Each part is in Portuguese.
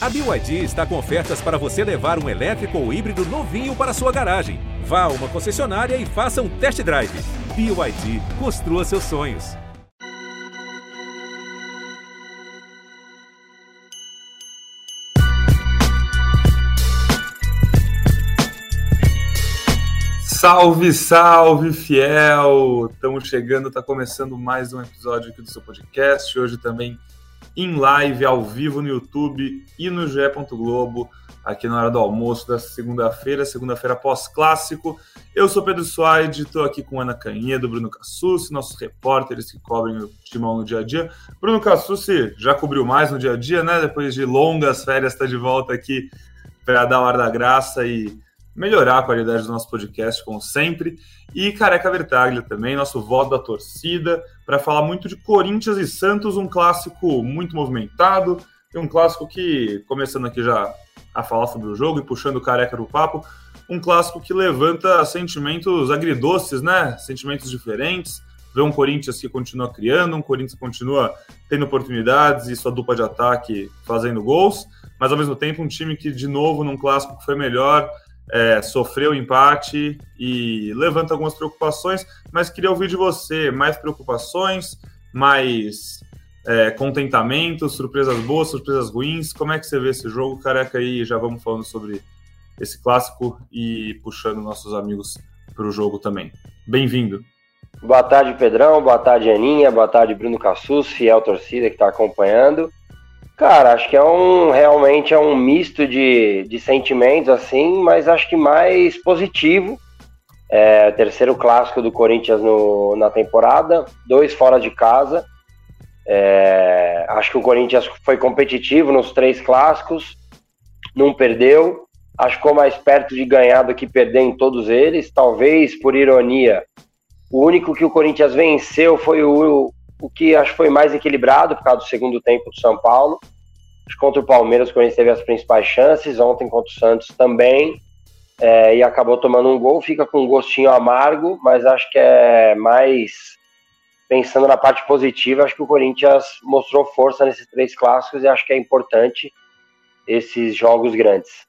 A BYD está com ofertas para você levar um elétrico ou híbrido novinho para sua garagem. Vá a uma concessionária e faça um test drive. BYD, construa seus sonhos. Salve, salve, fiel! Estamos chegando, está começando mais um episódio aqui do seu podcast. Hoje também em live, ao vivo no YouTube e no GE. Globo, aqui na hora do almoço da segunda-feira, segunda-feira pós-clássico. Eu sou Pedro Suaide, estou aqui com Ana Canhedo, Bruno Cassucci, nossos repórteres que cobrem o timão no dia a dia. Bruno Cassucci já cobriu mais no dia a dia, né? Depois de longas férias, está de volta aqui para dar a hora da graça e melhorar a qualidade do nosso podcast, como sempre. E Careca Vertaglia também, nosso voto da torcida, para falar muito de Corinthians e Santos, um clássico muito movimentado, e um clássico que, começando aqui já a falar sobre o jogo e puxando o Careca no papo, um clássico que levanta sentimentos agridoces, né? Sentimentos diferentes. Ver um Corinthians que continua criando, um Corinthians que continua tendo oportunidades e sua dupla de ataque fazendo gols, mas ao mesmo tempo um time que, de novo, num clássico que foi melhor, é, sofreu empate e levanta algumas preocupações, mas queria ouvir de você mais preocupações, mais é, contentamento, surpresas boas, surpresas ruins. Como é que você vê esse jogo, careca? Aí já vamos falando sobre esse clássico e puxando nossos amigos para o jogo também. Bem-vindo. Boa tarde, Pedrão. Boa tarde, Aninha. Boa tarde, Bruno Cassus, fiel torcida que está acompanhando. Cara, acho que é um realmente é um misto de, de sentimentos assim, mas acho que mais positivo. É, terceiro clássico do Corinthians no, na temporada, dois fora de casa. É, acho que o Corinthians foi competitivo nos três clássicos, não perdeu. Acho que ficou mais perto de ganhar do que perder em todos eles. Talvez, por ironia, o único que o Corinthians venceu foi o, o que acho que foi mais equilibrado por causa do segundo tempo do São Paulo. Contra o Palmeiras, o Corinthians teve as principais chances, ontem contra o Santos também, é, e acabou tomando um gol, fica com um gostinho amargo, mas acho que é mais pensando na parte positiva, acho que o Corinthians mostrou força nesses três clássicos e acho que é importante esses jogos grandes.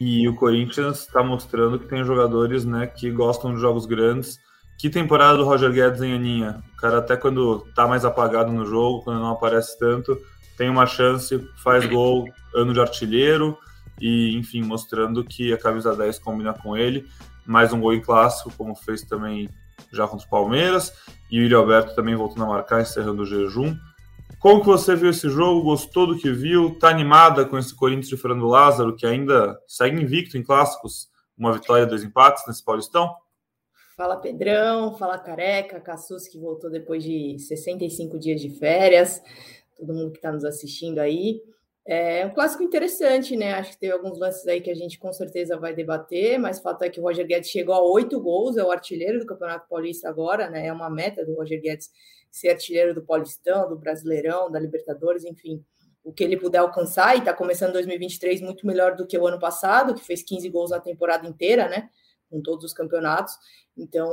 E o Corinthians está mostrando que tem jogadores né, que gostam de jogos grandes que temporada do Roger Guedes em Aninha? O cara até quando tá mais apagado no jogo, quando não aparece tanto, tem uma chance, faz gol, ano de artilheiro e, enfim, mostrando que a camisa 10 combina com ele. Mais um gol em clássico, como fez também já contra o Palmeiras. E o Yuri Alberto também voltando a marcar, encerrando o jejum. Como que você viu esse jogo? Gostou do que viu? Tá animada com esse Corinthians de Fernando Lázaro, que ainda segue invicto em clássicos? Uma vitória, dois empates nesse Paulistão? Fala Pedrão, fala Careca, Cassus que voltou depois de 65 dias de férias, todo mundo que está nos assistindo aí. É um clássico interessante, né? Acho que teve alguns lances aí que a gente com certeza vai debater, mas o fato é que o Roger Guedes chegou a oito gols, é o artilheiro do Campeonato Paulista agora, né? É uma meta do Roger Guedes ser artilheiro do Paulistão, do Brasileirão, da Libertadores, enfim. O que ele puder alcançar, e está começando 2023 muito melhor do que o ano passado, que fez 15 gols na temporada inteira, né? Com todos os campeonatos. Então,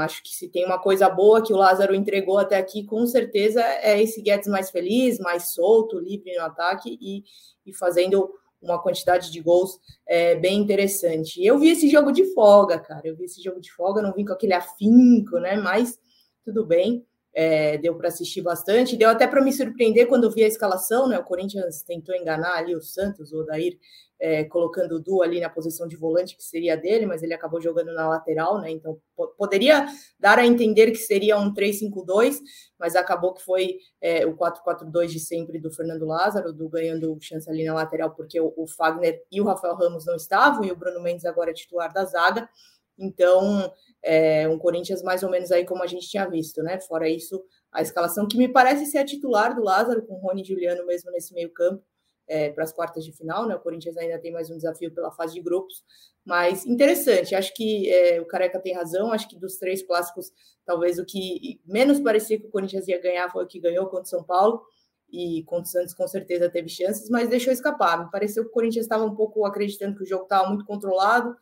acho que se tem uma coisa boa que o Lázaro entregou até aqui, com certeza é esse Guedes mais feliz, mais solto, livre no ataque e, e fazendo uma quantidade de gols é, bem interessante. Eu vi esse jogo de folga, cara. Eu vi esse jogo de folga, não vim com aquele afinco, né? Mas tudo bem. É, deu para assistir bastante, deu até para me surpreender quando vi a escalação, né? O Corinthians tentou enganar ali o Santos, o Odair é, colocando o Du ali na posição de volante, que seria dele, mas ele acabou jogando na lateral, né? Então poderia dar a entender que seria um 3-5-2, mas acabou que foi é, o 4-4-2 de sempre do Fernando Lázaro, do ganhando chance ali na lateral, porque o, o, Fagner e o Rafael Ramos não estavam, e o Bruno Mendes agora é titular da zaga. Então, é, um Corinthians mais ou menos aí como a gente tinha visto, né? Fora isso, a escalação que me parece ser a titular do Lázaro, com Rony e Juliano mesmo nesse meio campo é, para as quartas de final, né? O Corinthians ainda tem mais um desafio pela fase de grupos, mas interessante. Acho que é, o Careca tem razão. Acho que dos três clássicos, talvez o que menos parecia que o Corinthians ia ganhar foi o que ganhou contra o São Paulo. E contra o Santos, com certeza, teve chances, mas deixou escapar. Me pareceu que o Corinthians estava um pouco acreditando que o jogo estava muito controlado.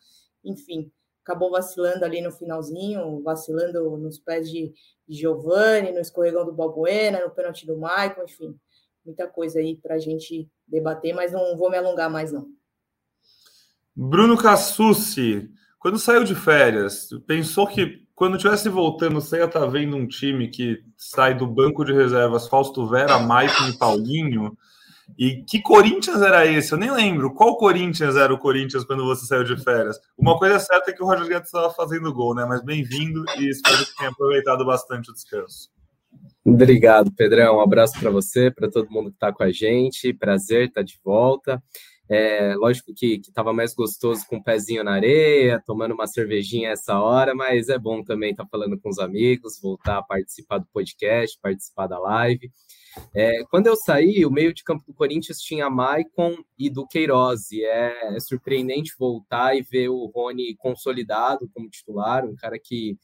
Enfim, acabou vacilando ali no finalzinho, vacilando nos pés de, de Giovani, no escorregão do Balbuena, no pênalti do Maicon, enfim muita coisa aí para a gente debater, mas não vou me alongar mais, não. Bruno Cassucci, quando saiu de férias, pensou que quando tivesse voltando, você ia estar tá vendo um time que sai do banco de reservas Fausto Vera, Maicon e Paulinho? E que Corinthians era esse? Eu nem lembro. Qual Corinthians era o Corinthians quando você saiu de férias? Uma coisa certa é que o Roger Guedes estava fazendo gol, né? Mas bem-vindo e espero que tenha aproveitado bastante o descanso. Obrigado, Pedrão. Um abraço para você, para todo mundo que está com a gente. Prazer estar de volta. É, lógico que estava mais gostoso com o um pezinho na areia, tomando uma cervejinha essa hora, mas é bom também estar tá falando com os amigos, voltar a participar do podcast, participar da live. É, quando eu saí, o meio de campo do Corinthians tinha Maicon e do Queiroz, e é, é surpreendente voltar e ver o Rony consolidado como titular, um cara que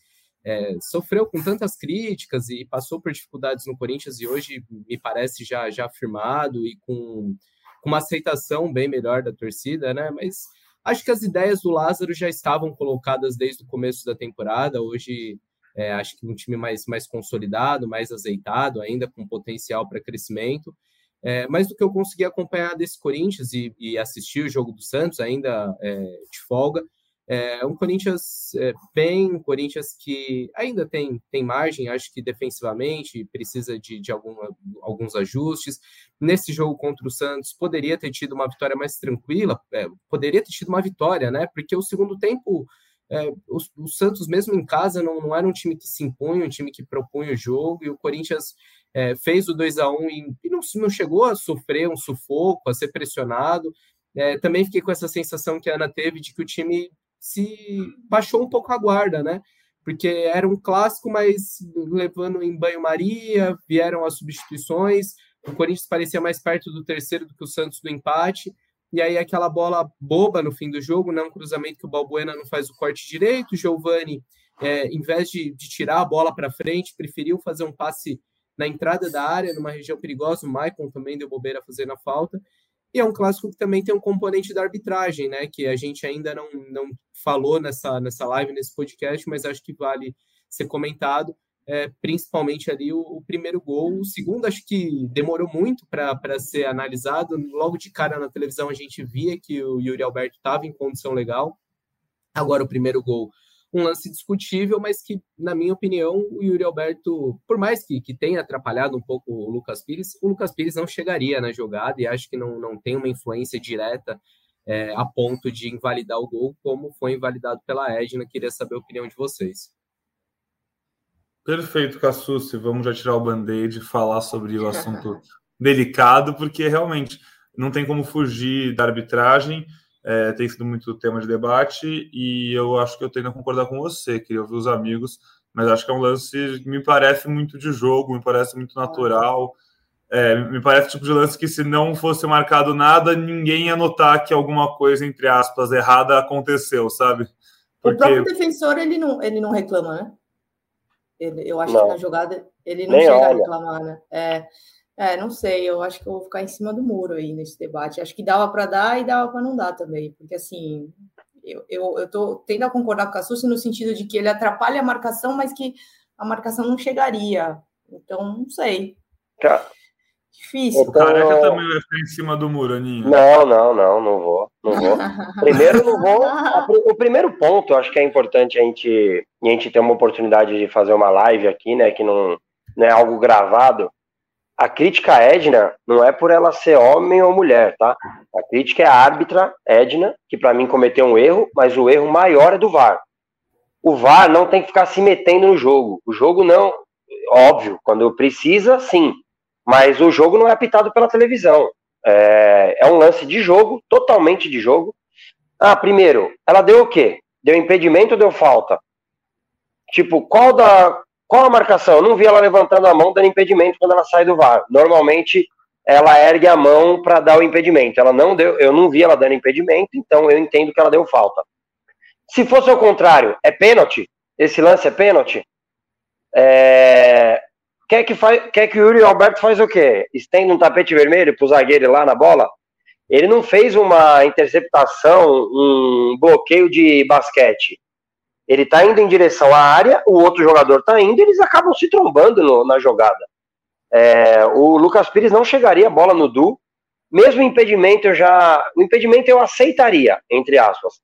é, sofreu com tantas críticas e passou por dificuldades no Corinthians e hoje me parece já, já afirmado e com, com uma aceitação bem melhor da torcida, né? Mas acho que as ideias do Lázaro já estavam colocadas desde o começo da temporada. Hoje é, acho que um time mais, mais consolidado, mais azeitado, ainda com potencial para crescimento. É, mas do que eu consegui acompanhar desse Corinthians e, e assistir o jogo do Santos, ainda é, de folga, é um Corinthians é, bem, um Corinthians que ainda tem, tem margem, acho que defensivamente precisa de, de alguma, alguns ajustes. Nesse jogo contra o Santos, poderia ter tido uma vitória mais tranquila, é, poderia ter tido uma vitória, né? Porque o segundo tempo, é, o, o, Santos, mesmo em casa, não, não era um time que se impunha, um time que propunha o jogo, e o Corinthians é, fez o 2 a 1 e, e não, não chegou a sofrer um sufoco, a ser pressionado. É, também fiquei com essa sensação que a Ana teve de que o time se baixou um pouco a guarda, né? Porque era um clássico, mas levando em banho-maria, vieram as substituições. O Corinthians parecia mais perto do terceiro do que o Santos do empate. E aí aquela bola boba no fim do jogo, né? um cruzamento que o Balbuena não faz o corte direito. O Giovani, é, em vez de, de tirar a bola para frente, preferiu fazer um passe na entrada da área, numa região perigosa. O Maicon também deu bobeira fazendo a falta. E é um clássico que também tem um componente da arbitragem, né? Que a gente ainda não, não falou nessa, nessa live, nesse podcast, mas acho que vale ser comentado. É, principalmente ali o, o, primeiro gol. O segundo, acho que demorou muito para ser analisado. Logo de cara na televisão, a gente via que o Yuri Alberto estava em condição legal. Agora, o primeiro gol um lance discutível, mas que, na minha opinião, o Yuri Alberto, por mais que, que tenha atrapalhado um pouco o Lucas Pires, o Lucas Pires não chegaria na jogada e acho que não, não tem uma influência direta é, a ponto de invalidar o gol, como foi invalidado pela Edna. Queria saber a opinião de vocês. Perfeito, Cassucci. Vamos já tirar o band-aid e falar sobre o assunto delicado, porque realmente não tem como fugir da arbitragem é, tem sido muito tema de debate e eu acho que eu tendo a concordar com você, queria ouvir os amigos, mas acho que é um lance que me parece muito de jogo, me parece muito natural. É, me parece o tipo de lance que, se não fosse marcado nada, ninguém ia notar que alguma coisa, entre aspas, errada aconteceu, sabe? Porque... O próprio defensor, ele não, ele não reclama, né? Ele, eu acho não. que na jogada ele não Nem chega olha. a reclamar, né? É, é, não sei, eu acho que eu vou ficar em cima do muro aí nesse debate. Acho que dava para dar e dava para não dar também, porque assim, eu, eu, eu tô tendo a concordar com o Cassucci no sentido de que ele atrapalha a marcação, mas que a marcação não chegaria. Então, não sei. Tá. Difícil. O careca também vai ficar em cima do muro, Aninha. Não, não, não, não vou. Não vou. Primeiro, não vou. O primeiro ponto, acho que é importante a gente, a gente ter uma oportunidade de fazer uma live aqui, né? Que não, não é algo gravado a crítica à Edna não é por ela ser homem ou mulher, tá? A crítica é a árbitra Edna, que para mim cometeu um erro, mas o erro maior é do VAR. O VAR não tem que ficar se metendo no jogo. O jogo não, óbvio, quando precisa, sim. Mas o jogo não é apitado pela televisão. É, é um lance de jogo, totalmente de jogo. Ah, primeiro, ela deu o quê? Deu impedimento ou deu falta? Tipo, qual da, qual a marcação? Eu não vi ela levantando a mão dando impedimento quando ela sai do VAR. Normalmente ela ergue a mão para dar o impedimento. Ela não deu, eu não vi ela dando impedimento, então eu entendo que ela deu falta. Se fosse ao contrário, é pênalti? Esse lance é pênalti? É... Quer, que faz, quer que o Yuri Alberto faz o quê? Estende um tapete vermelho para o zagueiro ir lá na bola? Ele não fez uma interceptação, um bloqueio de basquete. Ele está indo em direção à área, o outro jogador está indo, e eles acabam se trombando no, na jogada. É, o Lucas Pires não chegaria a bola no Du. Mesmo impedimento, eu já. O impedimento eu aceitaria, entre aspas.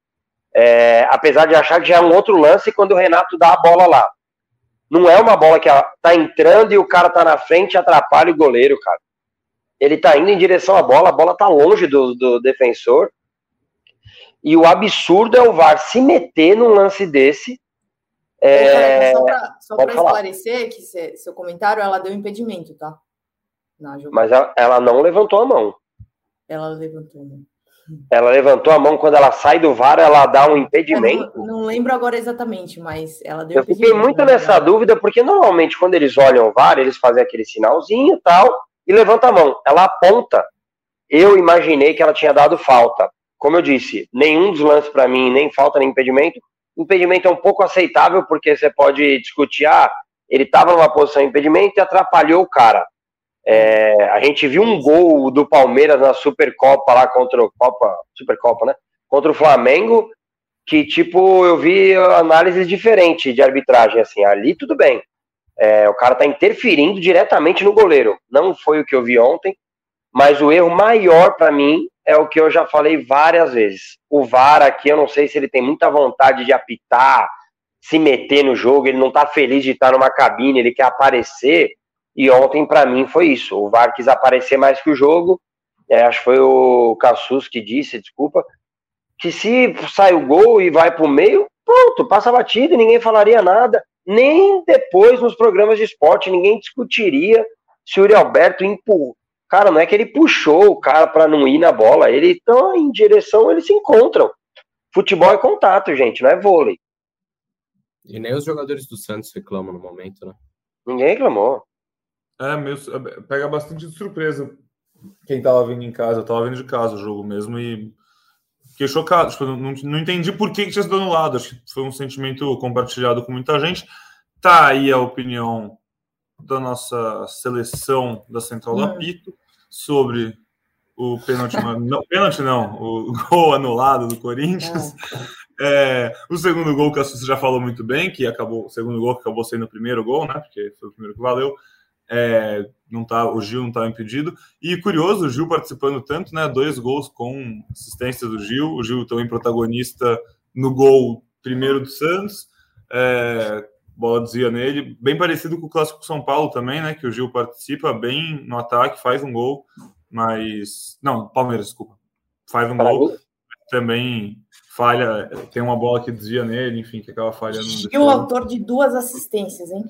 É, apesar de achar que já é um outro lance quando o Renato dá a bola lá. Não é uma bola que tá entrando e o cara tá na frente e atrapalha o goleiro, cara. Ele tá indo em direção à bola, a bola tá longe do, do defensor. E o absurdo é o VAR se meter num lance desse é... Só para esclarecer que cê, seu comentário, ela deu impedimento, tá? Mas ela, ela, não levantou a mão. Ela levantou a mão. Ela levantou a mão quando ela sai do VAR, ela dá um impedimento. Não, não, lembro agora exatamente, mas ela deu Eu fiquei muito né? nessa dúvida, porque normalmente quando eles olham o VAR, eles fazem aquele sinalzinho e tal, e levanta a mão. Ela aponta. Eu imaginei que ela tinha dado falta. Como eu disse, nenhum dos lances para mim, nem falta, nem impedimento, impedimento é um pouco aceitável, porque você pode discutir, ah, ele estava numa posição de impedimento e atrapalhou o cara. É, a gente viu um gol do Palmeiras na Supercopa lá contra o Copa, Supercopa, né? Contra o Flamengo, que tipo, eu vi análises diferentes de arbitragem, assim, ali tudo bem. É, o cara tá interferindo diretamente no goleiro. Não foi o que eu vi ontem, mas o erro maior para mim é o que eu já falei várias vezes. O VAR aqui, eu não sei se ele tem muita vontade de apitar, se meter no jogo, ele não tá feliz de estar numa cabine, ele quer aparecer. E ontem, para mim, foi isso. O VAR quis aparecer mais que o jogo. É, acho que foi o Cassus que disse, desculpa, que se sai o gol e vai pro meio, pronto, passa a batida e ninguém falaria nada. Nem depois nos programas de esporte, ninguém discutiria se o Uri Alberto empurrou Cara, não é que ele puxou o cara para não ir na bola, ele está em direção, eles se encontram. Futebol é contato, gente, não é vôlei. E nem os jogadores do Santos reclamam no momento, né? Ninguém reclamou. É, meio, pega bastante de surpresa quem tava vindo em casa. Eu tava vindo de casa o jogo mesmo e fiquei chocado. Tipo, não, não entendi por que, que tinha sido anulado. Acho que foi um sentimento compartilhado com muita gente. Tá aí a opinião da nossa seleção da Central do hum. Apito sobre o pênalti, não, pênalti não, o gol anulado do Corinthians. É, o segundo gol que a Suzy já falou muito bem, que acabou, o segundo gol que acabou sendo o primeiro gol, né? Porque foi o primeiro que valeu. É, não tá, o Gil não estava impedido. E curioso, o Gil participando tanto, né? Dois gols com assistência do Gil. O Gil também protagonista no gol primeiro do Santos. É, bola desvia nele, bem parecido com o clássico São Paulo também, né? Que o Gil participa bem no ataque, faz um gol, mas não, Palmeiras, desculpa, faz um gol, também falha, tem uma bola que desvia nele, enfim, que acaba falhando. O autor de duas assistências, hein?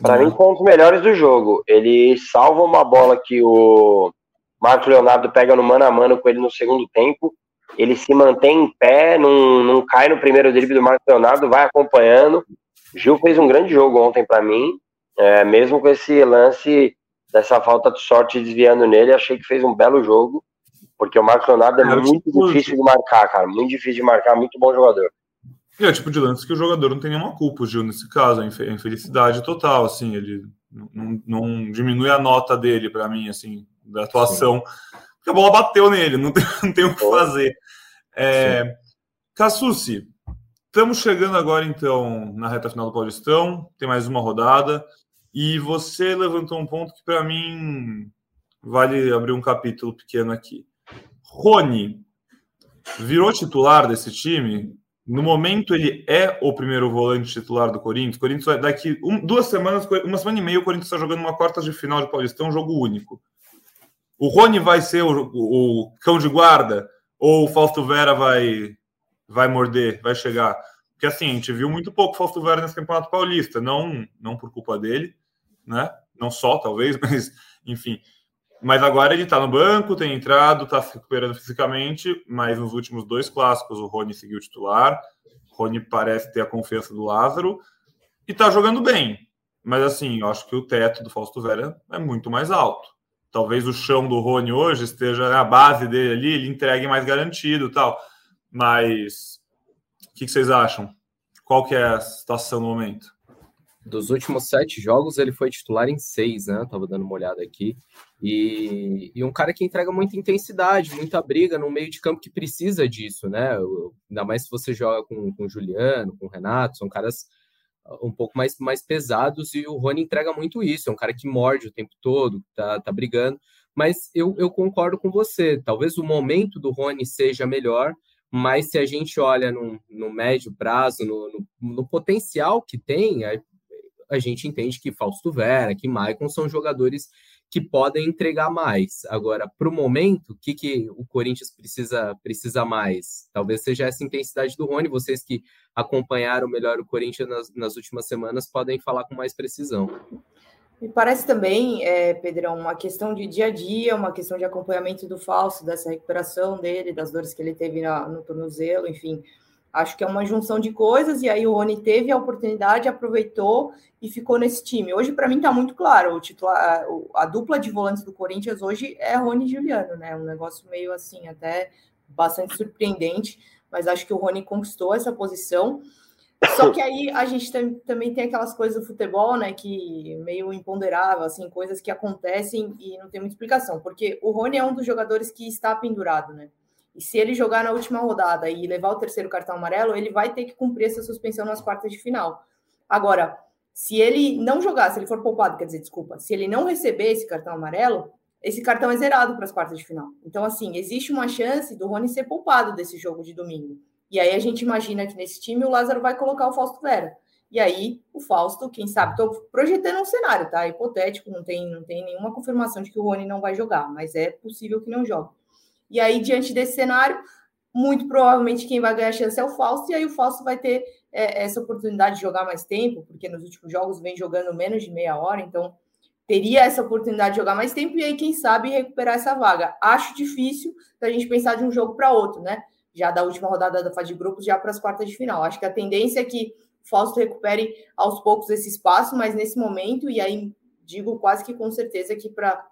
Para mim, foi um dos melhores do jogo. Ele salva uma bola que o Marco Leonardo pega no mano a mano com ele no segundo tempo. Ele se mantém em pé, não, não cai no primeiro drible do Marco Leonardo, vai acompanhando Gil fez um grande jogo ontem para mim, é, mesmo com esse lance dessa falta de sorte desviando nele, achei que fez um belo jogo, porque o Marcos Leonardo é, é muito difícil de marcar, cara, muito difícil de marcar, muito bom jogador. E é o tipo de lance que o jogador não tem nenhuma culpa, o Gil, nesse caso, é infelicidade total, assim, ele não, não diminui a nota dele para mim, assim, da atuação, Sim. porque a bola bateu nele, não tem, não tem o que fazer. É, Cassucci, Estamos chegando agora, então, na reta final do Paulistão. Tem mais uma rodada. E você levantou um ponto que, para mim, vale abrir um capítulo pequeno aqui. Rony virou titular desse time. No momento, ele é o primeiro volante titular do Corinthians. Corinthians daqui um, duas semanas, uma semana e meia, o Corinthians está jogando uma quarta de final de Paulistão, um jogo único. O Rony vai ser o, o, o cão de guarda? Ou o Fausto Vera vai vai morder, vai chegar. Porque assim, a gente viu muito pouco Fausto Vera nesse Campeonato Paulista, não, não por culpa dele, né? Não só, talvez, mas enfim. Mas agora ele tá no banco, tem entrado, tá se recuperando fisicamente, mas nos últimos dois clássicos o Rony seguiu titular. O Rony parece ter a confiança do Lázaro e tá jogando bem. Mas assim, eu acho que o teto do Fausto Vera é muito mais alto. Talvez o chão do Rony hoje esteja na base dele ali, ele entregue mais garantido tal. Mas o que, que vocês acham? Qual que é a situação no momento? Dos últimos sete jogos, ele foi titular em seis, né? Tava dando uma olhada aqui. E, e, um cara que entrega muita intensidade, muita briga no meio de campo que precisa disso, né? Ainda mais se você joga com, com o Juliano, com o Renato, são caras um pouco mais, mais pesados, e o Rony entrega muito isso, é um cara que morde o tempo todo, tá, tá brigando, mas eu, eu concordo com você, talvez o momento do Rony seja melhor, mas se a gente olha no, no médio prazo, no, no, no potencial que tem, a, a, gente entende que Fausto Vera, que Maicon são jogadores que podem entregar mais. Agora, para o momento, o que, que o Corinthians precisa, precisa mais? Talvez seja essa intensidade do Rony. Vocês que acompanharam melhor o Corinthians nas, nas últimas semanas podem falar com mais precisão. Me parece também, é, Pedrão, uma questão de dia a dia, uma questão de acompanhamento do falso, dessa recuperação dele, das dores que ele teve na, no tornozelo, enfim. Acho que é uma junção de coisas, e aí o Rony teve a oportunidade, aproveitou e ficou nesse time. Hoje, para mim, está muito claro, o titular, a, dupla de volantes do Corinthians hoje é Rony e Juliano, né? Um negócio meio assim, até bastante surpreendente, mas acho que o Rony conquistou essa posição. Só que aí a gente tem, também tem aquelas coisas do futebol, né, que meio imponderável, assim, coisas que acontecem e não tem muita explicação, porque o Rony é um dos jogadores que está pendurado, né? E se ele jogar na última rodada e levar o terceiro cartão amarelo, ele vai ter que cumprir essa suspensão nas quartas de final. Agora, se ele não jogar, se ele for poupado, quer dizer, desculpa, se ele não receber esse cartão amarelo, esse cartão é zerado para as quartas de final. Então, assim, existe uma chance do Rony ser poupado desse jogo de domingo. E aí a gente imagina que nesse time o Lázaro vai colocar o Fausto Vera. E aí o Fausto, quem sabe, estou projetando um cenário, tá? Hipotético, não tem, não tem nenhuma confirmação de que o Rony não vai jogar, mas é possível que não jogue. E aí, diante desse cenário, muito provavelmente quem vai ganhar a chance é o Fausto, e aí o Fausto vai ter é, essa oportunidade de jogar mais tempo, porque nos últimos jogos vem jogando menos de meia hora, então teria essa oportunidade de jogar mais tempo, e aí, quem sabe, recuperar essa vaga. Acho difícil a gente pensar de um jogo para outro, né? Já da última rodada da fase de grupos, já para as quartas de final. Acho que a tendência é que o Fausto recupere aos poucos esse espaço, mas nesse momento, e aí digo quase que com certeza que para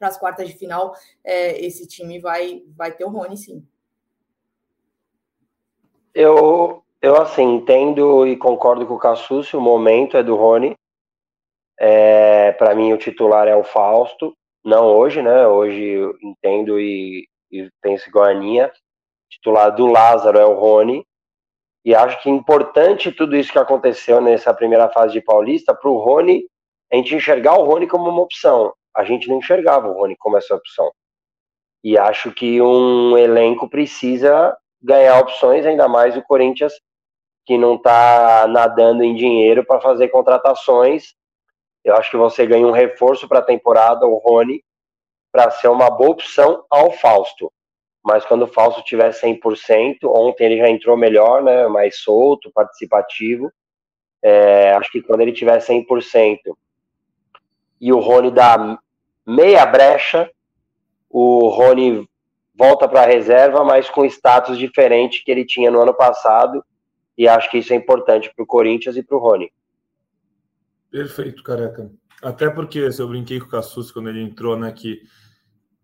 para as quartas de final, é, esse time vai, vai ter o Rony, sim. Eu, eu assim, entendo e concordo com o Cassucci, o momento é do Rony. É, para mim, o titular é o Fausto. Não hoje, né? Hoje entendo e, e penso igual a Aninha. Titular do Lázaro é o Rony. E acho que é importante tudo isso que aconteceu nessa primeira fase de Paulista para o Rony, a gente enxergar o Rony como uma opção a gente não enxergava o Rony como essa opção. E acho que um elenco precisa ganhar opções, ainda mais o Corinthians, que não está nadando em dinheiro para fazer contratações. Eu acho que você ganha um reforço para a temporada, o Rony, para ser uma boa opção ao Fausto. Mas quando o Fausto tiver 100%, ontem ele já entrou melhor, né, mais solto, participativo. É, acho que quando ele tiver 100%, e o Rony dá meia brecha, o Rony volta para a reserva, mas com status diferente que ele tinha no ano passado, e acho que isso é importante para o Corinthians e para o Rony. Perfeito, careca. Até porque, eu brinquei com o Cassus quando ele entrou, né, que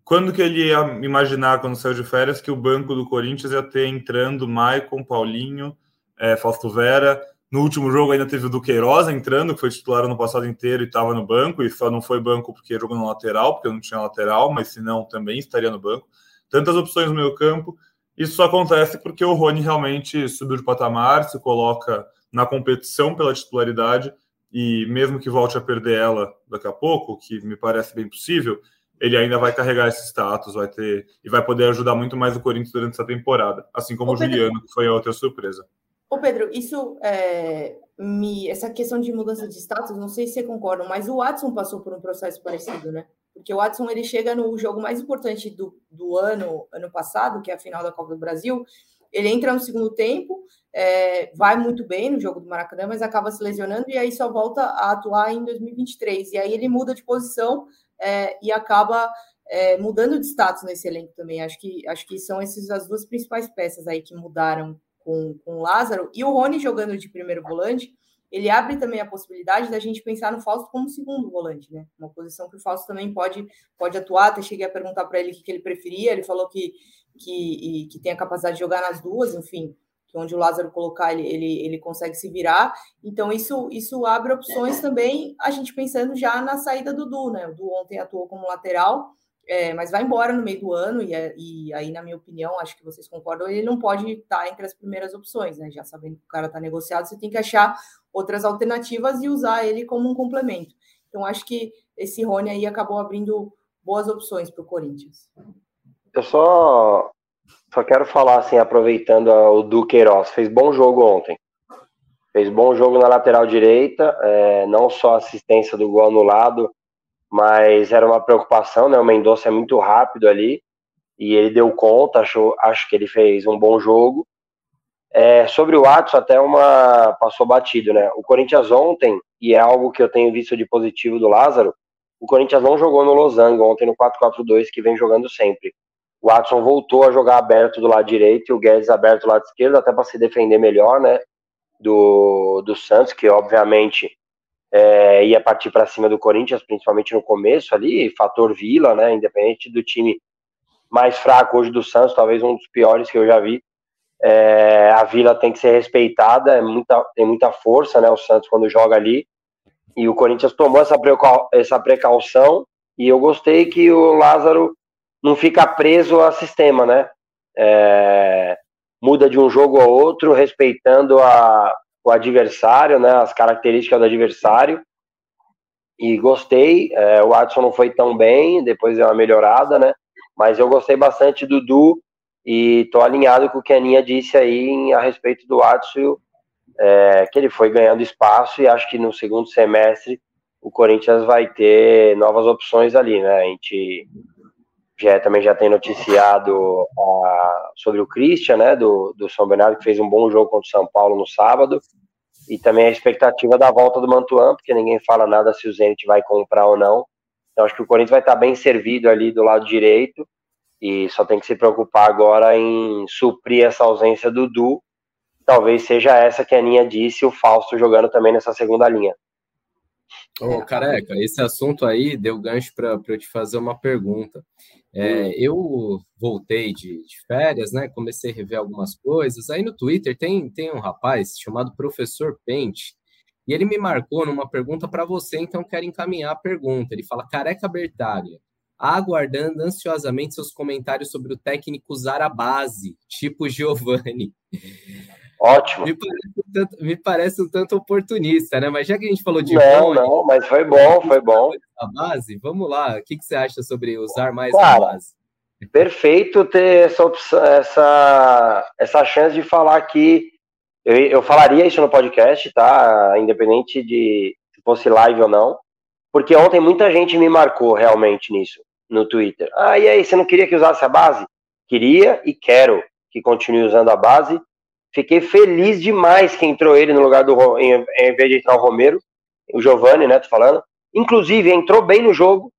quando que ele ia imaginar, quando saiu de férias, que o banco do Corinthians ia ter entrando Maicon, Paulinho, é, Fausto Vera, no último jogo ainda teve o Duqueiroz entrando, que foi titular ano passado inteiro e estava no banco, e só não foi banco porque jogou no lateral, porque não tinha lateral, mas se não, também estaria no banco. Tantas opções no meio campo. Isso só acontece porque o Rony realmente subiu de patamar, se coloca na competição pela titularidade, e mesmo que volte a perder ela daqui a pouco, que me parece bem possível, ele ainda vai carregar esse status, vai ter e vai poder ajudar muito mais o Corinthians durante essa temporada, assim como Ô, o Juliano, que foi a outra surpresa. Ô Pedro, isso é, me, essa questão de mudança de status, não sei se você concorda, mas o Watson passou por um processo parecido, né? Porque o Watson ele chega no jogo mais importante do, do ano, ano passado, que é a final da Copa do Brasil. Ele entra no segundo tempo, é, vai muito bem no jogo do Maracanã, mas acaba se lesionando e aí só volta a atuar em 2023. E aí ele muda de posição é, e acaba é, mudando de status nesse elenco também. Acho que, acho que são essas as duas principais peças aí que mudaram com, com o Lázaro, e o Rony jogando de primeiro volante, ele abre também a possibilidade da gente pensar no Fausto como segundo volante, né? Uma posição que o Fausto também pode, pode atuar. Até cheguei a perguntar para ele o que, ele preferia. Ele falou que, que, que tem a capacidade de jogar nas duas, enfim, que onde o Lázaro colocar ele, ele, ele consegue se virar. Então, isso, isso abre opções também, a gente pensando já na saída do Du, né? O Du ontem atuou como lateral é, mas vai embora no meio do ano, e, é, e, aí, na minha opinião, acho que vocês concordam, ele não pode estar entre as primeiras opções, né? Já sabendo que o cara está negociado, você tem que achar outras alternativas e usar ele como um complemento. Então, acho que esse Rony aí acabou abrindo boas opções para o Corinthians. Eu só, só quero falar, assim, aproveitando o Duqueiroz, fez bom jogo ontem. Fez bom jogo na lateral direita, é, não só assistência do gol anulado, mas era uma preocupação, né? O Mendonça é muito rápido ali e ele deu conta, achou, acho que ele fez um bom jogo. É, sobre o Watson, até uma passou batido, né? O Corinthians ontem, e é algo que eu tenho visto de positivo do Lázaro, o Corinthians não jogou no Losango ontem no 4-4-2, que vem jogando sempre. O Watson voltou a jogar aberto do lado direito e o Guedes aberto do lado esquerdo, até para se defender melhor, né? Do, do Santos, que obviamente é, ia partir para cima do Corinthians, principalmente no começo ali, fator Vila, né? Independente do time mais fraco hoje do Santos, talvez um dos piores que eu já vi. É, a Vila tem que ser respeitada, é muita, tem muita força, né? O Santos quando joga ali. E o Corinthians tomou essa, precau essa precaução e eu gostei que o Lázaro não fica preso a sistema, né? É, muda de um jogo a outro, respeitando a, o adversário, né, as características do adversário. E gostei. É, o Adson não foi tão bem, depois deu uma melhorada, né? Mas eu gostei bastante do Dudu e tô alinhado com o que a Aninha disse aí a respeito do Adson, é, que ele foi ganhando espaço e acho que no segundo semestre o Corinthians vai ter novas opções ali, né? A gente já também já tem noticiado uh, sobre o Christian, né, do, do São Bernardo, que fez um bom jogo contra o São Paulo no sábado, e também a expectativa da volta do Mantuan, porque ninguém fala nada se o Zenit vai comprar ou não. Então acho que o Corinthians vai estar bem servido ali do lado direito, e só tem que se preocupar agora em suprir essa ausência do Du. Talvez seja essa que a Aninha disse, o Fausto jogando também nessa segunda linha. Ô, careca, esse assunto aí deu gancho para eu te fazer uma pergunta. É, eu voltei de, de, férias, né? Comecei a rever algumas coisas. Aí no Twitter tem, tem um rapaz chamado Professor Pente, e ele me marcou numa pergunta para você, então quero encaminhar a pergunta. Ele fala: Careca Bertaglia, aguardando ansiosamente seus comentários sobre o técnico usar a base, tipo Giovanni. Ótimo. Me parece, um tanto, me parece um tanto oportunista, né? Mas já que a gente falou de Não, Rony, não, mas foi bom, foi bom. A base, vamos lá. O que, que você acha sobre usar mais Cara, a base? Perfeito ter essa, opção, essa, essa chance de falar aqui. Eu, eu falaria isso no podcast, tá? Independente de se fosse live ou não. Porque ontem muita gente me marcou realmente nisso, no Twitter. Ah, e aí, você não queria que usasse a base? Queria e quero que continue usando a base Fiquei feliz demais que entrou ele no lugar do em, em vez de entrar o Romero, o Giovani, né? Tô falando. Inclusive, entrou bem no jogo.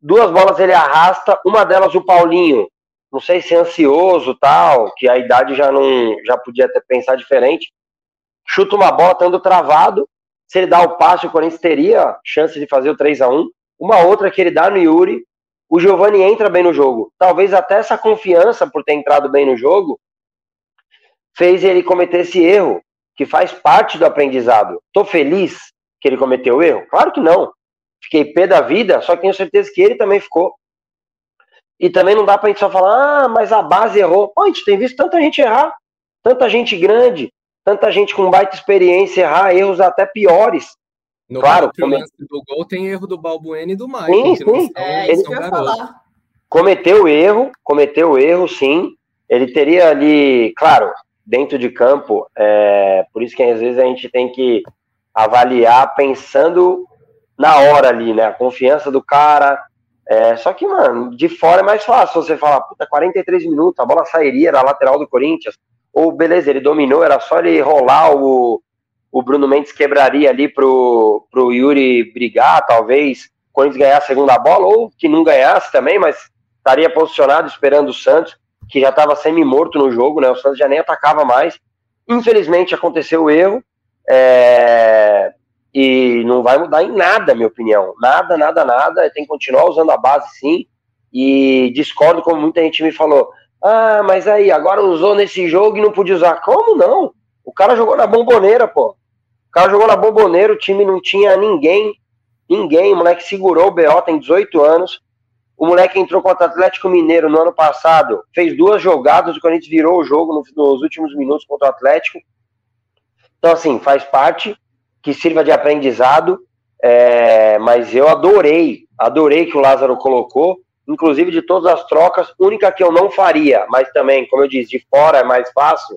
Duas bolas ele arrasta, uma delas o Paulinho. Não sei se é ansioso tal, que a idade já não já podia até pensar diferente. Chuta uma bola, estando travado. Se ele dá o passe, o Corinthians teria chance de fazer o 3 a 1 Uma outra que ele dá no Yuri. O Giovani entra bem no jogo. Talvez até essa confiança por ter entrado bem no jogo fez ele cometer esse erro, que faz parte do aprendizado. Tô feliz que ele cometeu o erro? Claro que não. Fiquei pé da vida, só que tenho certeza que ele também ficou. E também não dá pra gente só falar, ah, mas a base errou. Pô, a gente tem visto tanta gente errar, tanta gente grande, tanta gente com baita experiência errar, erros até piores. No claro, come... do gol tem erro do Balbuena e do Mike. Sim, sim. É, ele cometeu erro, cometeu erro, sim. Ele teria ali, claro, dentro de campo, é, por isso que às vezes a gente tem que avaliar pensando na hora ali, né? A confiança do cara. É, só que, mano, de fora é mais fácil você falar, puta, 43 minutos, a bola sairia, era lateral do Corinthians. Ou, beleza, ele dominou, era só ele rolar, o, o Bruno Mendes quebraria ali pro, pro Yuri brigar, talvez, o Corinthians ganhar a segunda bola, ou que não ganhasse também, mas estaria posicionado esperando o Santos que já estava semi-morto no jogo, né? O Santos já nem atacava mais. Infelizmente aconteceu o erro. É... E não vai mudar em nada, minha opinião. Nada, nada, nada. Tem que continuar usando a base, sim. E discordo como muita gente me falou. Ah, mas aí, agora usou nesse jogo e não podia usar. Como não? O cara jogou na bomboneira, pô. O cara jogou na bomboneira, o time não tinha ninguém. Ninguém, o moleque segurou o BO, tem 18 anos. O moleque entrou contra o Atlético Mineiro no ano passado, fez duas jogadas, o Corinthians virou o jogo nos últimos minutos contra o Atlético. Então, assim, faz parte, que sirva de aprendizado, é, mas eu adorei, adorei que o Lázaro colocou, inclusive de todas as trocas, única que eu não faria, mas também, como eu disse, de fora é mais fácil,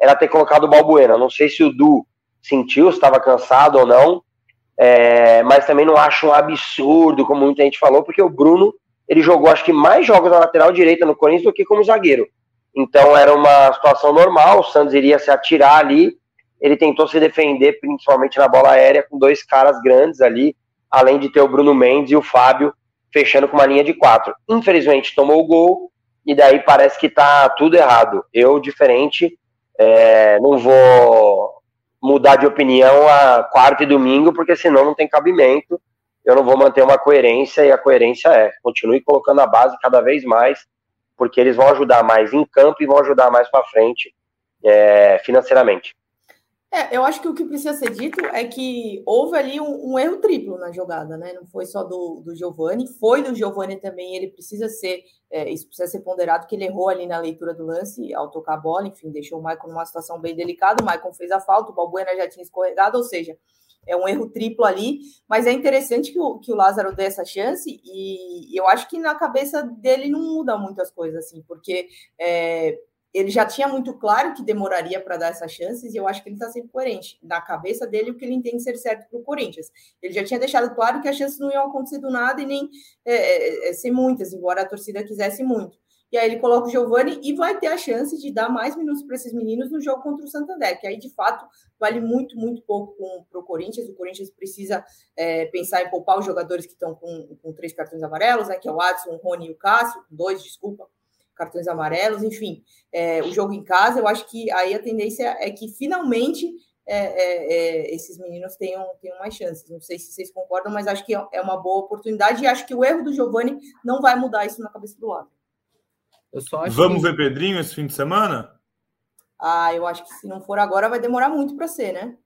era ter colocado o Balbuena. Não sei se o Du sentiu, estava cansado ou não, é, mas também não acho um absurdo, como muita gente falou, porque o Bruno ele jogou acho que mais jogos na lateral direita no Corinthians do que como zagueiro. Então era uma situação normal, o Santos iria se atirar ali, ele tentou se defender principalmente na bola aérea com dois caras grandes ali, além de ter o Bruno Mendes e o Fábio fechando com uma linha de quatro. Infelizmente tomou o gol e daí parece que tá tudo errado. Eu, diferente, é, não vou mudar de opinião a quarta e domingo, porque senão não tem cabimento eu não vou manter uma coerência e a coerência é continue colocando a base cada vez mais, porque eles vão ajudar mais em campo e vão ajudar mais para frente é, financeiramente. É, eu acho que o que precisa ser dito é que houve ali um, um erro triplo na jogada, né? Não foi só do, do Giovani, foi do Giovani também. Ele precisa ser, é, isso precisa ser ponderado, que ele errou ali na leitura do lance ao tocar a bola, enfim, deixou o Maicon numa situação bem delicada. O Maicon fez a falta, o Balbuena já tinha escorregado, ou seja, é um erro triplo ali, mas é interessante que o, que o Lázaro dê essa chance e, eu acho que na cabeça dele não muda muitas coisas, assim, porque é, ele já tinha muito claro que demoraria para dar essas chances e eu acho que ele está sempre coerente. Na cabeça dele, o que ele entende ser certo para o Corinthians. Ele já tinha deixado claro que as chances não iam acontecer do nada e nem é, é, é ser muitas, embora a torcida quisesse muito. E aí ele coloca o Giovani e vai ter a chance de dar mais minutos para esses meninos no jogo contra o Santander, que aí de fato vale muito, muito pouco para o Corinthians. O Corinthians precisa é, pensar em poupar os jogadores que estão com, com três cartões amarelos, né, que é o Adson, o Rony e o Cássio, dois, desculpa, cartões amarelos, enfim. É, o jogo em casa, eu acho que aí a tendência é que finalmente é, é, é, esses meninos tenham, tenham mais chances. Não sei se vocês concordam, mas acho que é uma boa oportunidade e acho que o erro do Giovani não vai mudar isso na cabeça do lado. Vamos que... ver Pedrinho esse fim de semana? Ah, eu acho que se não for agora, vai demorar muito para ser, né?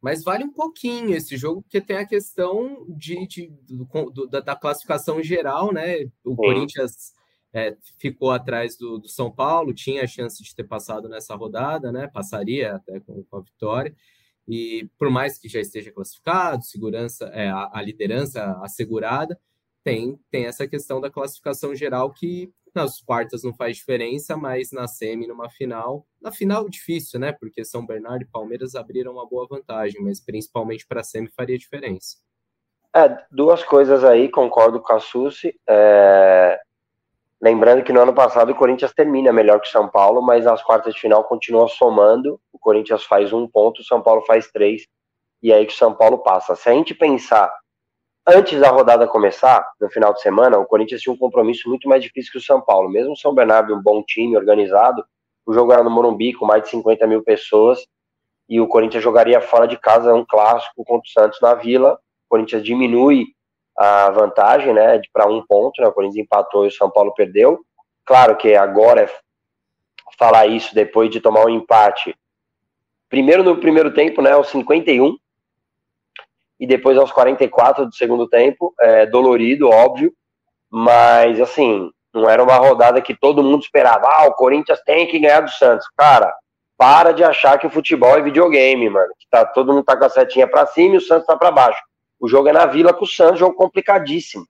Mas vale um pouquinho esse jogo, porque tem a questão de, de do, do, da, da, classificação geral, né? O Sim. Corinthians é, ficou atrás do, do, São Paulo, tinha a chance de ter passado nessa rodada, né? Passaria até com, com a vitória. E por mais que já esteja classificado, segurança, é, a, a liderança assegurada, tem, tem essa questão da classificação geral que nas quartas não faz diferença, mas na semi, numa final, na final difícil, né? Porque São Bernardo e Palmeiras abriram uma boa vantagem, mas principalmente para a semi faria diferença. É, duas coisas aí, concordo com a Susi. É... Lembrando que no ano passado o Corinthians termina melhor que São Paulo, mas nas quartas de final continua somando. O Corinthians faz um ponto, o São Paulo faz três, e é aí que o São Paulo passa. Se a gente pensar antes da rodada começar, no final de semana, o Corinthians tinha um compromisso muito mais difícil que o São Paulo. Mesmo o São Bernardo, um bom time, organizado, o jogo era no Morumbi, com mais de 50 mil pessoas, e o Corinthians jogaria fora de casa um clássico contra o Santos na Vila. O Corinthians diminui a vantagem, né, para um ponto, né, o Corinthians empatou e o São Paulo perdeu. Claro que agora é falar isso depois de tomar um empate. Primeiro no primeiro tempo, né, aos 51, e depois aos 44 do segundo tempo, é, dolorido, óbvio, mas assim, não era uma rodada que todo mundo esperava, ah, o Corinthians tem que ganhar do Santos. Cara, para de achar que o futebol é videogame, mano, que tá, todo mundo tá com a setinha pra cima e o Santos tá pra baixo. O jogo é na Vila com o Santos, jogo complicadíssimo.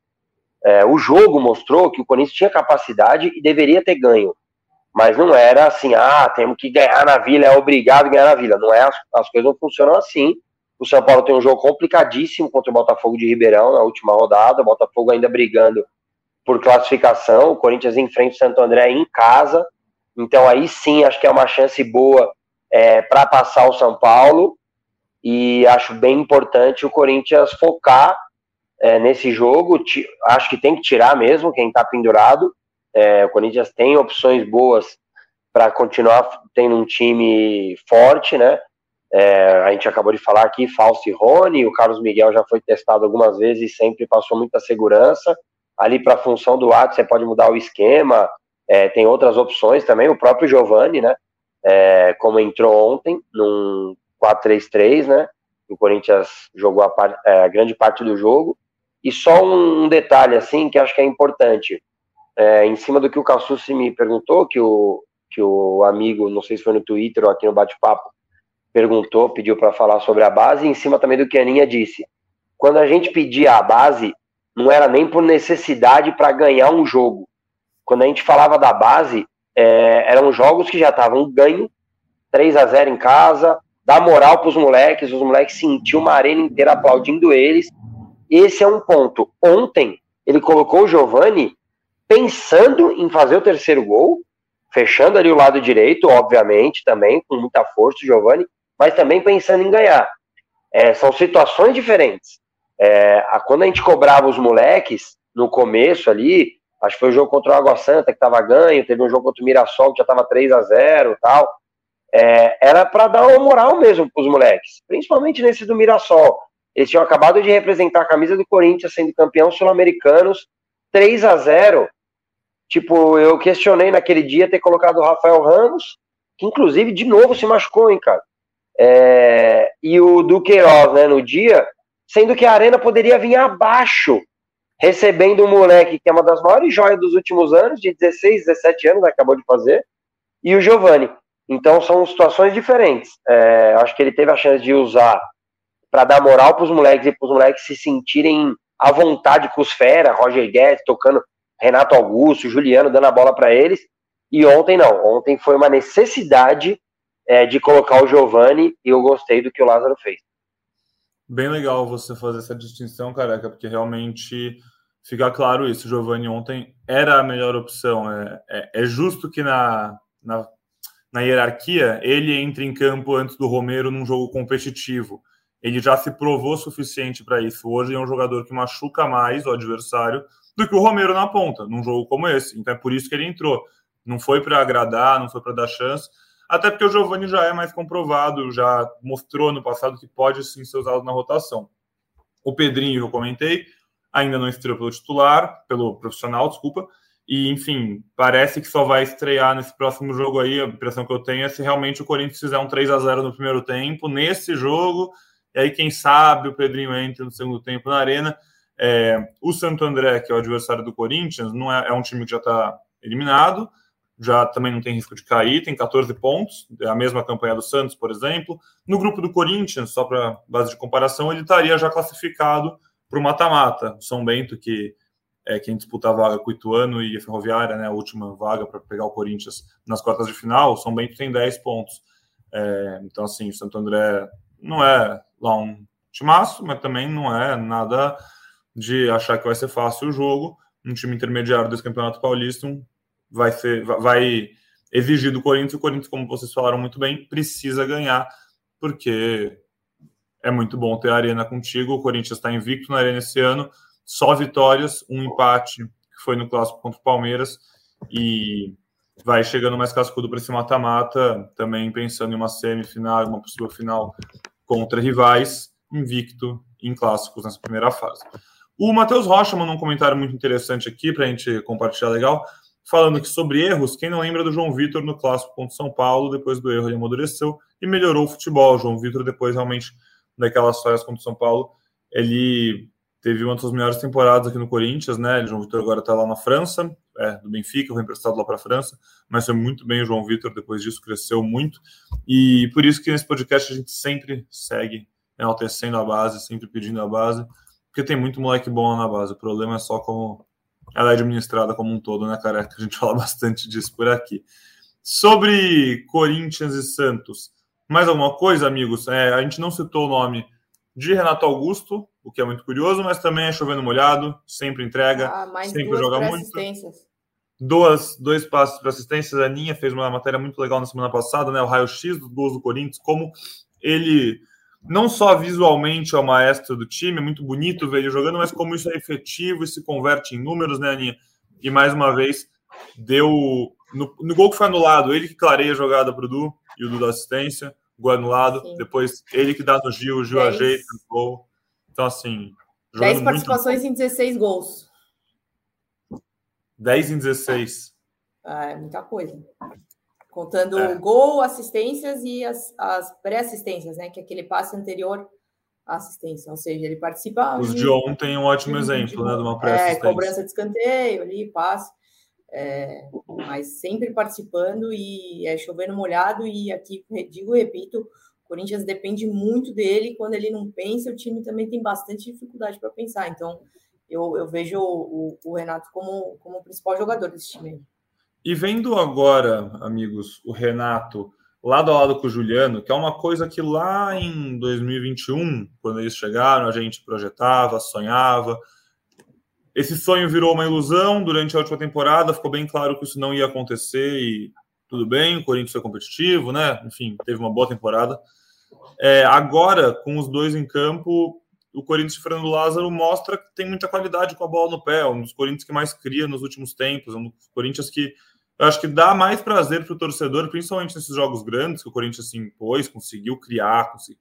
É, o jogo mostrou que o Corinthians tinha capacidade e deveria ter ganho. Mas não era assim, ah, temos que ganhar na Vila, é obrigado a ganhar na Vila. Não é, as, as coisas não funcionam assim. O São Paulo tem um jogo complicadíssimo contra o Botafogo de Ribeirão na última rodada. O Botafogo ainda brigando por classificação. O Corinthians enfrenta o Santo André em casa. Então aí sim acho que é uma chance boa é, para passar o São Paulo. E acho bem importante o Corinthians focar é, nesse jogo. Acho que tem que tirar mesmo quem está pendurado. É, o Corinthians tem opções boas para continuar tendo um time forte, né? É, a gente acabou de falar aqui, Fausto e Rony, o Carlos Miguel já foi testado algumas vezes e sempre passou muita segurança. Ali para a função do ato, você pode mudar o esquema, é, tem outras opções também, o próprio Giovani, né? É, como entrou ontem, num 4-3-3, né? O Corinthians jogou a, par, é, a, grande parte do jogo. E só um detalhe, assim, que acho que é importante. É, em cima do que o Cassucci me perguntou, que o, que o amigo, não sei se foi no Twitter ou aqui no bate-papo, perguntou, pediu para falar sobre a base, e em cima também do que a Aninha disse. Quando a gente pedia a base, não era nem por necessidade para ganhar um jogo. Quando a gente falava da base, é, eram jogos que já estavam ganho, 3 a 0 em casa, dá moral para os moleques, os moleques sentiam uma arena inteira aplaudindo eles. Esse é um ponto. Ontem, ele colocou o Giovani pensando em fazer o terceiro gol, fechando ali o lado direito, obviamente, também, com muita força o Giovani, mas também pensando em ganhar. É, são situações diferentes. É, a, quando a gente cobrava os moleques, no começo ali, acho que foi o jogo contra o Água Santa que estava ganho, teve um jogo contra o Mirassol que já estava 3 a 0 e tal. É, era para dar uma moral mesmo para os moleques, principalmente nesse do Mirassol. Eles tinham acabado de representar a camisa do Corinthians sendo campeão sul-americanos 3 a 0 Tipo, eu questionei naquele dia ter colocado o Rafael Ramos, que inclusive de novo se machucou, hein, cara. É, e o Duqueiroz, né, no dia, sendo que a Arena poderia vir abaixo, recebendo um moleque que é uma das maiores joias dos últimos anos, de 16, 17 anos, acabou de fazer, e o Giovani. Então são situações diferentes. É, acho que ele teve a chance de usar para dar moral para os moleques e para os moleques se sentirem à vontade com os fera, Roger Guedes tocando Renato Augusto, Juliano dando a bola para eles. E ontem não, ontem foi uma necessidade é, de colocar o Giovani e eu gostei do que o Lázaro fez. Bem legal você fazer essa distinção, careca, porque realmente fica claro isso. O Giovani ontem era a melhor opção. É, é, é justo que na, na, na hierarquia ele entre em campo antes do Romero num jogo competitivo. Ele já se provou suficiente para isso. Hoje é um jogador que machuca mais o adversário do que o Romero na ponta, num jogo como esse. Então é por isso que ele entrou. Não foi para agradar, não foi para dar chance. Até porque o Giovani já é mais comprovado, já mostrou no passado que pode sim ser usado na rotação. O Pedrinho, eu comentei, ainda não estreou pelo titular, pelo profissional, desculpa. E, enfim, parece que só vai estrear nesse próximo jogo aí. A impressão que eu tenho é se realmente o Corinthians fizer um 3 a 0 no primeiro tempo, nesse jogo. E aí, quem sabe, o Pedrinho entra no segundo tempo na arena. É, o Santo André, que é o adversário do Corinthians, não é, é um time que já está eliminado, já também não tem risco de cair, tem 14 pontos, é a mesma campanha do Santos, por exemplo. No grupo do Corinthians, só para base de comparação, ele estaria já classificado para o mata-mata. São Bento, que é quem disputa a vaga com o Ituano e a Ferroviária, né, a última vaga para pegar o Corinthians nas quartas de final, o São Bento tem 10 pontos. É, então, assim, o Santo André não é lá um timaço, mas também não é nada de achar que vai ser fácil o jogo. Um time intermediário desse Campeonato Paulista vai ser vai exigir do Corinthians. O Corinthians, como vocês falaram muito bem, precisa ganhar, porque é muito bom ter a Arena contigo. O Corinthians está invicto na Arena esse ano, só vitórias, um empate que foi no clássico contra o Palmeiras e vai chegando mais cascudo para esse mata-mata, também pensando em uma semifinal, uma possível final contra rivais, invicto em clássicos nessa primeira fase. O Matheus Rocha mandou um comentário muito interessante aqui para a gente compartilhar legal, falando que sobre erros, quem não lembra do João Vitor no clássico contra São Paulo, depois do erro ele amadureceu e melhorou o futebol. O João Vitor, depois realmente daquelas falhas contra São Paulo, ele teve uma das melhores temporadas aqui no Corinthians, né? O João Vitor agora está lá na França, é, do Benfica, foi emprestado lá para a França, mas foi muito bem o João Vitor, depois disso cresceu muito, e por isso que nesse podcast a gente sempre segue enaltecendo a base, sempre pedindo a base, porque tem muito moleque bom lá na base. O problema é só como ela é administrada como um todo, né, careca? A gente fala bastante disso por aqui. Sobre Corinthians e Santos, mais alguma coisa, amigos? É, a gente não citou o nome de Renato Augusto, o que é muito curioso, mas também é chovendo molhado, sempre entrega, ah, sempre joga muito. Duas, dois passos para assistências. A Aninha fez uma matéria muito legal na semana passada, né? O raio-x dos gols do Corinthians, como ele não só visualmente é o maestro do time, é muito bonito ver ele jogando, mas como isso é efetivo e se converte em números, né, Aninha? E mais uma vez, deu. No, no gol que foi anulado, ele que clareia a jogada para o Du e o Du da assistência, gol anulado. Sim. Depois, ele que dá no Gil, o Gil Dez. ajeita o gol. Então, assim. 10 participações muito... em 16 gols. 10 em 16. Ah, é muita coisa. Contando é. gol, assistências e as, as pré-assistências, né? Que é aquele passe anterior assistência, ou seja, ele participa. Os de ontem é um ótimo exemplo, né, de uma pré-assistência. É, cobrança de escanteio ali, passe, é, mas sempre participando e é chovendo molhado. E aqui digo, repito, o Corinthians depende muito dele. Quando ele não pensa, o time também tem bastante dificuldade para pensar. Então, eu, eu vejo o, o, Renato como, como o principal jogador desse time. E vendo agora, amigos, o Renato lado a lado com o Juliano, que é uma coisa que lá em 2021, quando eles chegaram, a gente projetava, sonhava. Esse sonho virou uma ilusão durante a última temporada, ficou bem claro que isso não ia acontecer e tudo bem, o Corinthians foi competitivo, né? Enfim, teve uma boa temporada. É, agora, com os dois em campo, o Corinthians Fernando Lázaro mostra que tem muita qualidade com a bola no pé, um dos Corinthians que mais cria nos últimos tempos, um dos Corinthians que eu acho que dá mais prazer para o torcedor, principalmente nesses jogos grandes que o Corinthians se impôs, conseguiu criar. Consegui...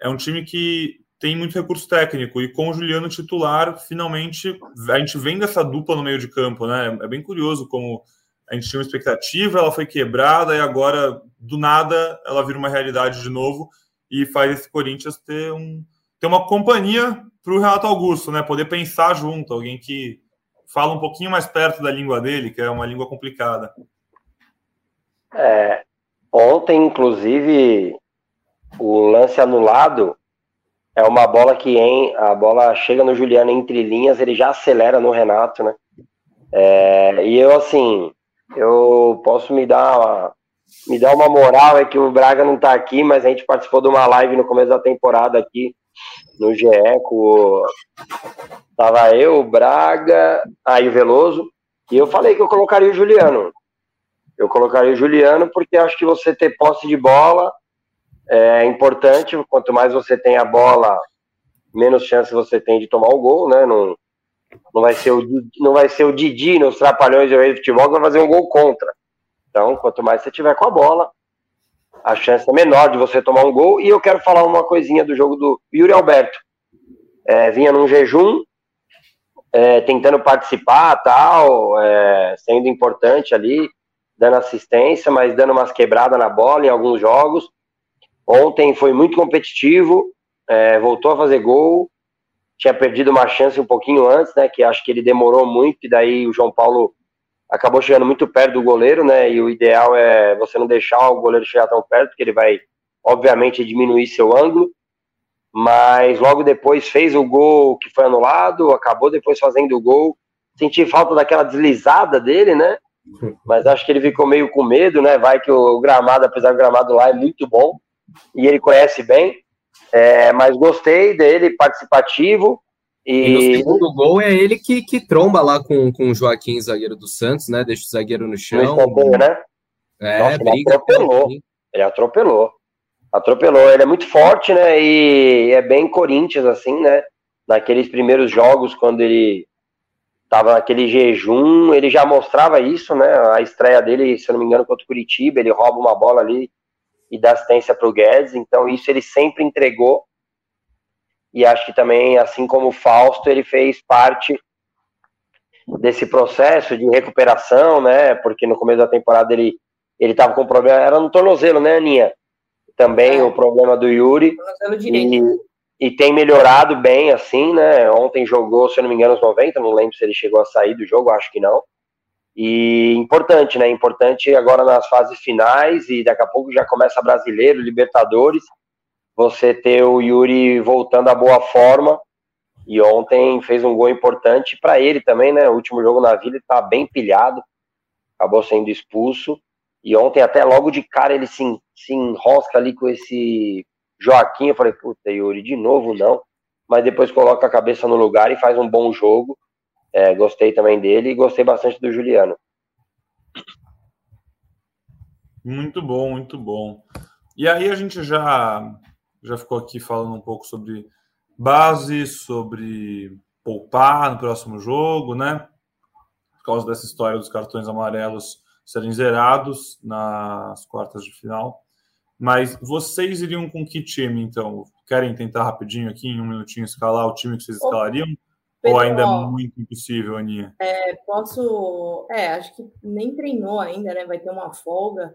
É um time que tem muito recurso técnico e com o Juliano titular, finalmente a gente vem dessa dupla no meio de campo, né? É bem curioso como a gente tinha uma expectativa, ela foi quebrada e agora do nada ela vira uma realidade de novo e faz esse Corinthians ter um ter uma companhia para o Renato Augusto, né? Poder pensar junto, alguém que fala um pouquinho mais perto da língua dele, que é uma língua complicada. É, ontem, inclusive, o lance anulado é uma bola que em, a bola chega no Juliano entre linhas, ele já acelera no Renato, né? É, e eu, assim, eu posso me dar uma, me dar uma moral, é que o Braga não tá aqui, mas a gente participou de uma live no começo da temporada aqui, no GE, com, Tava eu, o Braga, aí o Veloso, e eu falei que eu colocaria o Juliano. Eu colocaria o Juliano porque acho que você ter posse de bola é importante. Quanto mais você tem a bola, menos chance você tem de tomar o gol, né? Não, não vai ser o não vai ser o Didi nos trapalhões do futebol que vai fazer um gol contra. Então, quanto mais você tiver com a bola, a chance é menor de você tomar um gol. E eu quero falar uma coisinha do jogo do Yuri Alberto. É, vinha num jejum, é, tentando participar, tal, é, sendo importante ali, dando assistência, mas dando umas quebradas na bola em alguns jogos. Ontem foi muito competitivo, é, voltou a fazer gol, tinha perdido uma chance um pouquinho antes, né? Que acho que ele demorou muito, e daí o João Paulo acabou chegando muito perto do goleiro, né? E o ideal é você não deixar o goleiro chegar tão perto, porque ele vai, obviamente, diminuir seu ângulo mas logo depois fez o gol que foi anulado, acabou depois fazendo o gol. Senti falta daquela deslizada dele, né? Mas acho que ele ficou meio com medo, né? Vai que o gramado, apesar do gramado lá, é muito bom e ele conhece bem. É, mas gostei dele, participativo. E... e no segundo gol é ele que, que tromba lá com, com o Joaquim, zagueiro do Santos, né? Deixa o zagueiro no chão. No né? É, Nossa, briga. Ele atropelou. Ele atropelou atropelou. Ele é muito forte, né? E é bem Corinthians, assim, né? Naqueles primeiros jogos, quando ele tava naquele jejum, ele já mostrava isso, né? A estreia dele, se eu não me engano, contra o Curitiba, ele rouba uma bola ali e dá assistência para o Guedes. Então, isso ele sempre entregou. E acho que também, assim como o Fausto, ele fez parte desse processo de recuperação, né? Porque no começo da temporada ele ele tava com problema, era no tornozelo, né, Aninha? também é. o problema do Yuri. E, e, tem melhorado bem, assim, né? Ontem jogou, se eu não me engano, os 90, não lembro se ele chegou a sair do jogo, acho que não. E importante, né? Importante agora nas fases finais e daqui a pouco já começa brasileiro, Libertadores. Você ter o Yuri voltando à boa forma. E ontem fez um gol importante para ele também, né? O último jogo na vida ele tá bem pilhado, acabou sendo expulso. E ontem, até logo de cara, ele se, se enrosca ali com esse Joaquim. Eu falei, puta, Yuri, de novo não. Mas depois coloca a cabeça no lugar e faz um bom jogo. É, gostei também dele e gostei bastante do Juliano. Muito bom, muito bom. E aí a gente já, já ficou aqui falando um pouco sobre base, sobre poupar no próximo jogo, né? Por causa dessa história dos cartões amarelos serem zerados nas quartas de final. Mas vocês iriam com que time, então? Querem tentar rapidinho aqui, em um minutinho, escalar o time que vocês escalariam? Pedro, Ou ainda é muito impossível, Aninha? É, posso. É, acho que nem treinou ainda, né? Vai ter uma folga.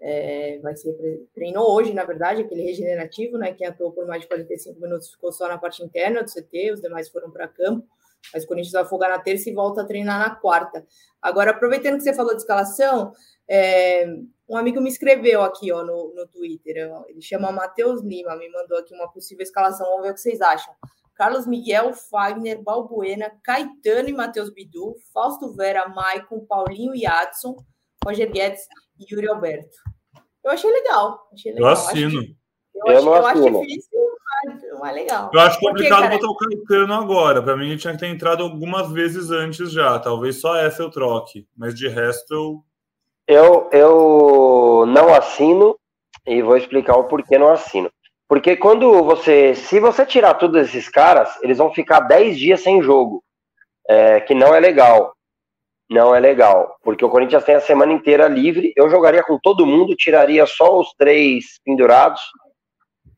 É, vai ser treinou hoje, na verdade, aquele regenerativo, né? Quem atuou por mais de 45 minutos ficou só na parte interna do CT, os demais foram para campo. Mas o Corinthians vai folgar na terça e volta a treinar na quarta. Agora, aproveitando que você falou de escalação, é, um amigo me escreveu aqui ó, no, no Twitter. Ele chama Matheus Lima, me mandou aqui uma possível escalação. Vamos ver o que vocês acham. Carlos Miguel, Fagner, Balbuena, Caetano e Matheus Bidu, Fausto Vera, Maicon, Paulinho e Adson, Roger Guedes Yuri Alberto. Eu achei legal. Achei legal. Eu assino. Acho, eu, eu, acho, eu acho difícil, mas legal. Eu acho complicado botar o Caetano agora. Para mim, ele tinha que ter entrado algumas vezes antes já. Talvez só essa eu troque. Mas de resto, eu. Eu, eu não assino e vou explicar o porquê não assino. Porque quando você. Se você tirar todos esses caras, eles vão ficar 10 dias sem jogo. É, que não é legal. Não é legal. Porque o Corinthians tem a semana inteira livre. Eu jogaria com todo mundo, tiraria só os três pendurados.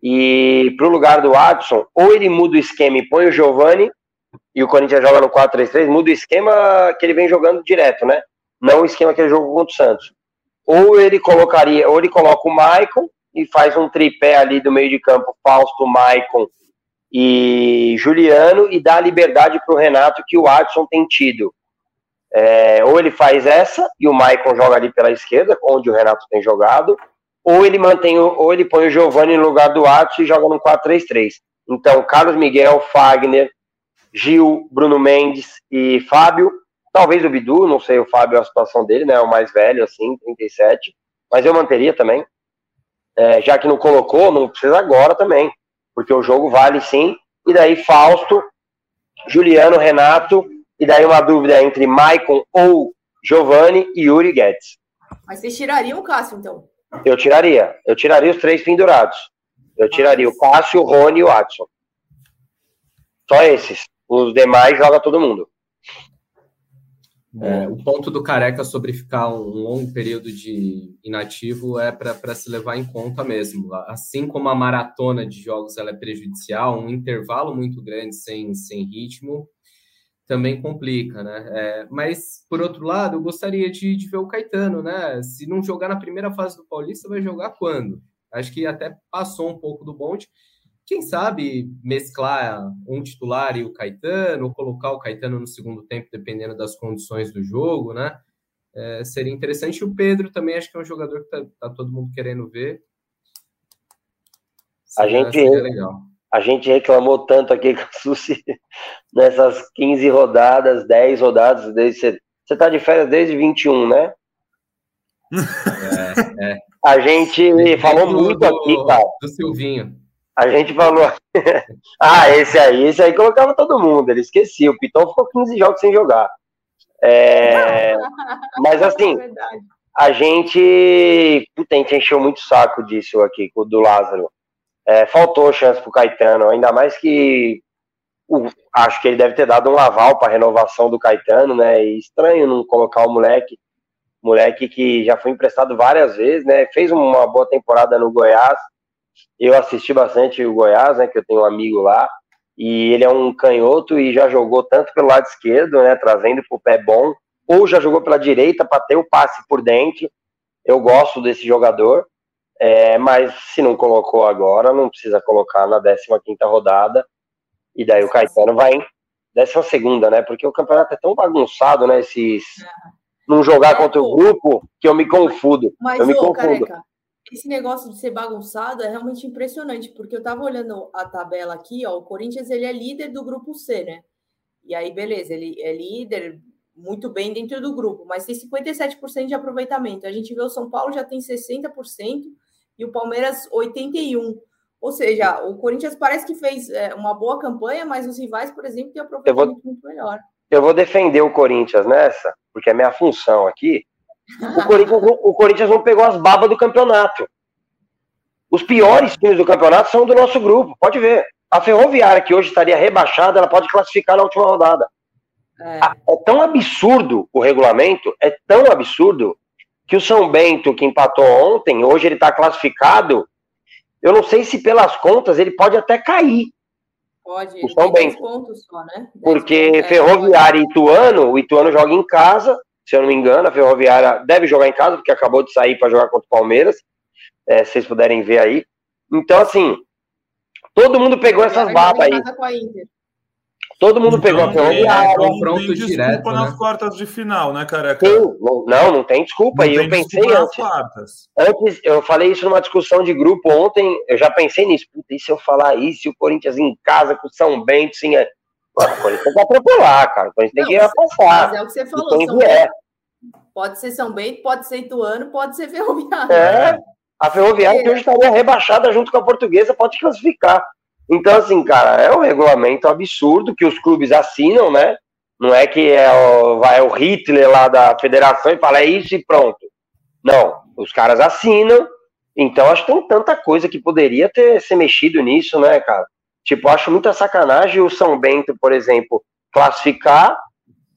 E pro lugar do Adson, ou ele muda o esquema e põe o Giovani, e o Corinthians joga no 4-3-3, muda o esquema que ele vem jogando direto, né? Não o esquema que ele jogou contra o Santos. Ou ele colocaria, ou ele coloca o Maicon e faz um tripé ali do meio de campo, Fausto, Maicon e Juliano, e dá liberdade para o Renato que o Adson tem tido. É, ou ele faz essa e o Maicon joga ali pela esquerda, onde o Renato tem jogado, ou ele mantém, ou ele põe o Giovani no lugar do Adson e joga no 4-3-3. Então, Carlos Miguel, Fagner, Gil, Bruno Mendes e Fábio, talvez o Bidu, não sei o Fábio a situação dele, né, o mais velho assim, 37, mas eu manteria também é, já que não colocou, não precisa agora também, porque o jogo vale sim. E daí Fausto, Juliano, Renato, e daí uma dúvida entre Maicon ou Giovanni e Yuri Guedes. Mas vocês tirariam o Cássio, então? Eu tiraria. Eu tiraria os três pendurados. Eu tiraria o Cássio, o Rony e o Adson. Só esses. Os demais joga todo mundo. É, o ponto do Careca sobre ficar um longo período de inativo é para se levar em conta mesmo. Assim como a maratona de jogos ela é prejudicial, um intervalo muito grande sem, sem ritmo também complica, né? É, mas, por outro lado, eu gostaria de, de, ver o Caetano, né? Se não jogar na primeira fase do Paulista, vai jogar quando? Acho que até passou um pouco do bonde quem sabe mesclar um titular e o Caetano, ou colocar o Caetano no segundo tempo, dependendo das condições do jogo, né? É, seria interessante. E o Pedro também acho que é um jogador que tá, tá todo mundo querendo ver. A gente, legal. a gente reclamou tanto aqui com o Susi nessas 15 rodadas, 10 rodadas, desde você, você tá de férias desde 21, né? É, é. A gente falou do, muito aqui, cara. Do Silvinho. A gente falou. ah, esse aí, esse aí colocava todo mundo, ele esquecia. O Pitão ficou 15 jogos sem jogar. É... Mas assim, é a gente. Puta, a gente encheu muito saco disso aqui, do Lázaro. É, faltou chance pro Caetano, ainda mais que o, acho que ele deve ter dado um aval para renovação do Caetano, né? E estranho não colocar o moleque, moleque que já foi emprestado várias vezes, né? Fez uma boa temporada no Goiás, eu assisti bastante o Goiás, né, que eu tenho um amigo lá, e ele é um canhoto e já jogou tanto pelo lado esquerdo, né, trazendo para o pé bom, ou já jogou pela direita para ter o passe por dentro. Eu gosto desse jogador, é, mas se não colocou agora, não precisa colocar na 15 rodada, e daí o Caetano vai em 12 né, porque o campeonato é tão bagunçado, né, esses... Não jogar contra o grupo, que eu me confundo. Mas, eu me confundo. Careca, esse negócio de ser bagunçado é realmente impressionante, porque eu estava olhando a tabela aqui, ó, o Corinthians ele é líder do grupo C, né? E aí, beleza, ele é líder muito bem dentro do grupo, mas tem 57% de aproveitamento. A gente vê o São Paulo já tem 60% e o Palmeiras 81%. Ou seja, o Corinthians parece que fez é, uma boa campanha, mas os rivais, por exemplo, têm aproveitamento vou, muito melhor. Eu vou defender o Corinthians nessa, porque é minha função aqui. O Corinthians, o Corinthians não pegou as babas do campeonato. Os piores times do campeonato são do nosso grupo, pode ver. A Ferroviária, que hoje estaria rebaixada, ela pode classificar na última rodada. É. é tão absurdo o regulamento, é tão absurdo, que o São Bento, que empatou ontem, hoje ele está classificado. Eu não sei se pelas contas ele pode até cair. Pode, o São Bento. pontos só, né? Porque é, Ferroviária e Ituano, o Ituano joga em casa, se eu não me engano. A Ferroviária deve jogar em casa, porque acabou de sair para jogar contra o Palmeiras. É, se vocês puderem ver aí. Então, assim, todo mundo pegou essas babas aí. Todo mundo então, pegou a Ferroviária. É, confronto não tem desculpa direto, nas né? quartas de final, né, careca? Sim, não, não tem desculpa. Não e eu pensei antes, antes. Eu falei isso numa discussão de grupo ontem. Eu já pensei nisso. Puta, e se eu falar isso? E o Corinthians em casa com o São Bento, sim. É... o Corinthians tem que atropelar, cara. O Corinthians tem que passar. Mas é o que você falou. São Bento, pode ser São Bento, pode ser Ituano, pode ser Ferroviária. É. A Ferroviária que hoje estaria rebaixada junto com a Portuguesa pode classificar. Então, assim, cara, é um regulamento absurdo que os clubes assinam, né? Não é que é o, vai o Hitler lá da federação e fala é isso e pronto. Não, os caras assinam. Então, acho que tem tanta coisa que poderia ter ser mexido nisso, né, cara? Tipo, acho muita sacanagem o São Bento, por exemplo, classificar,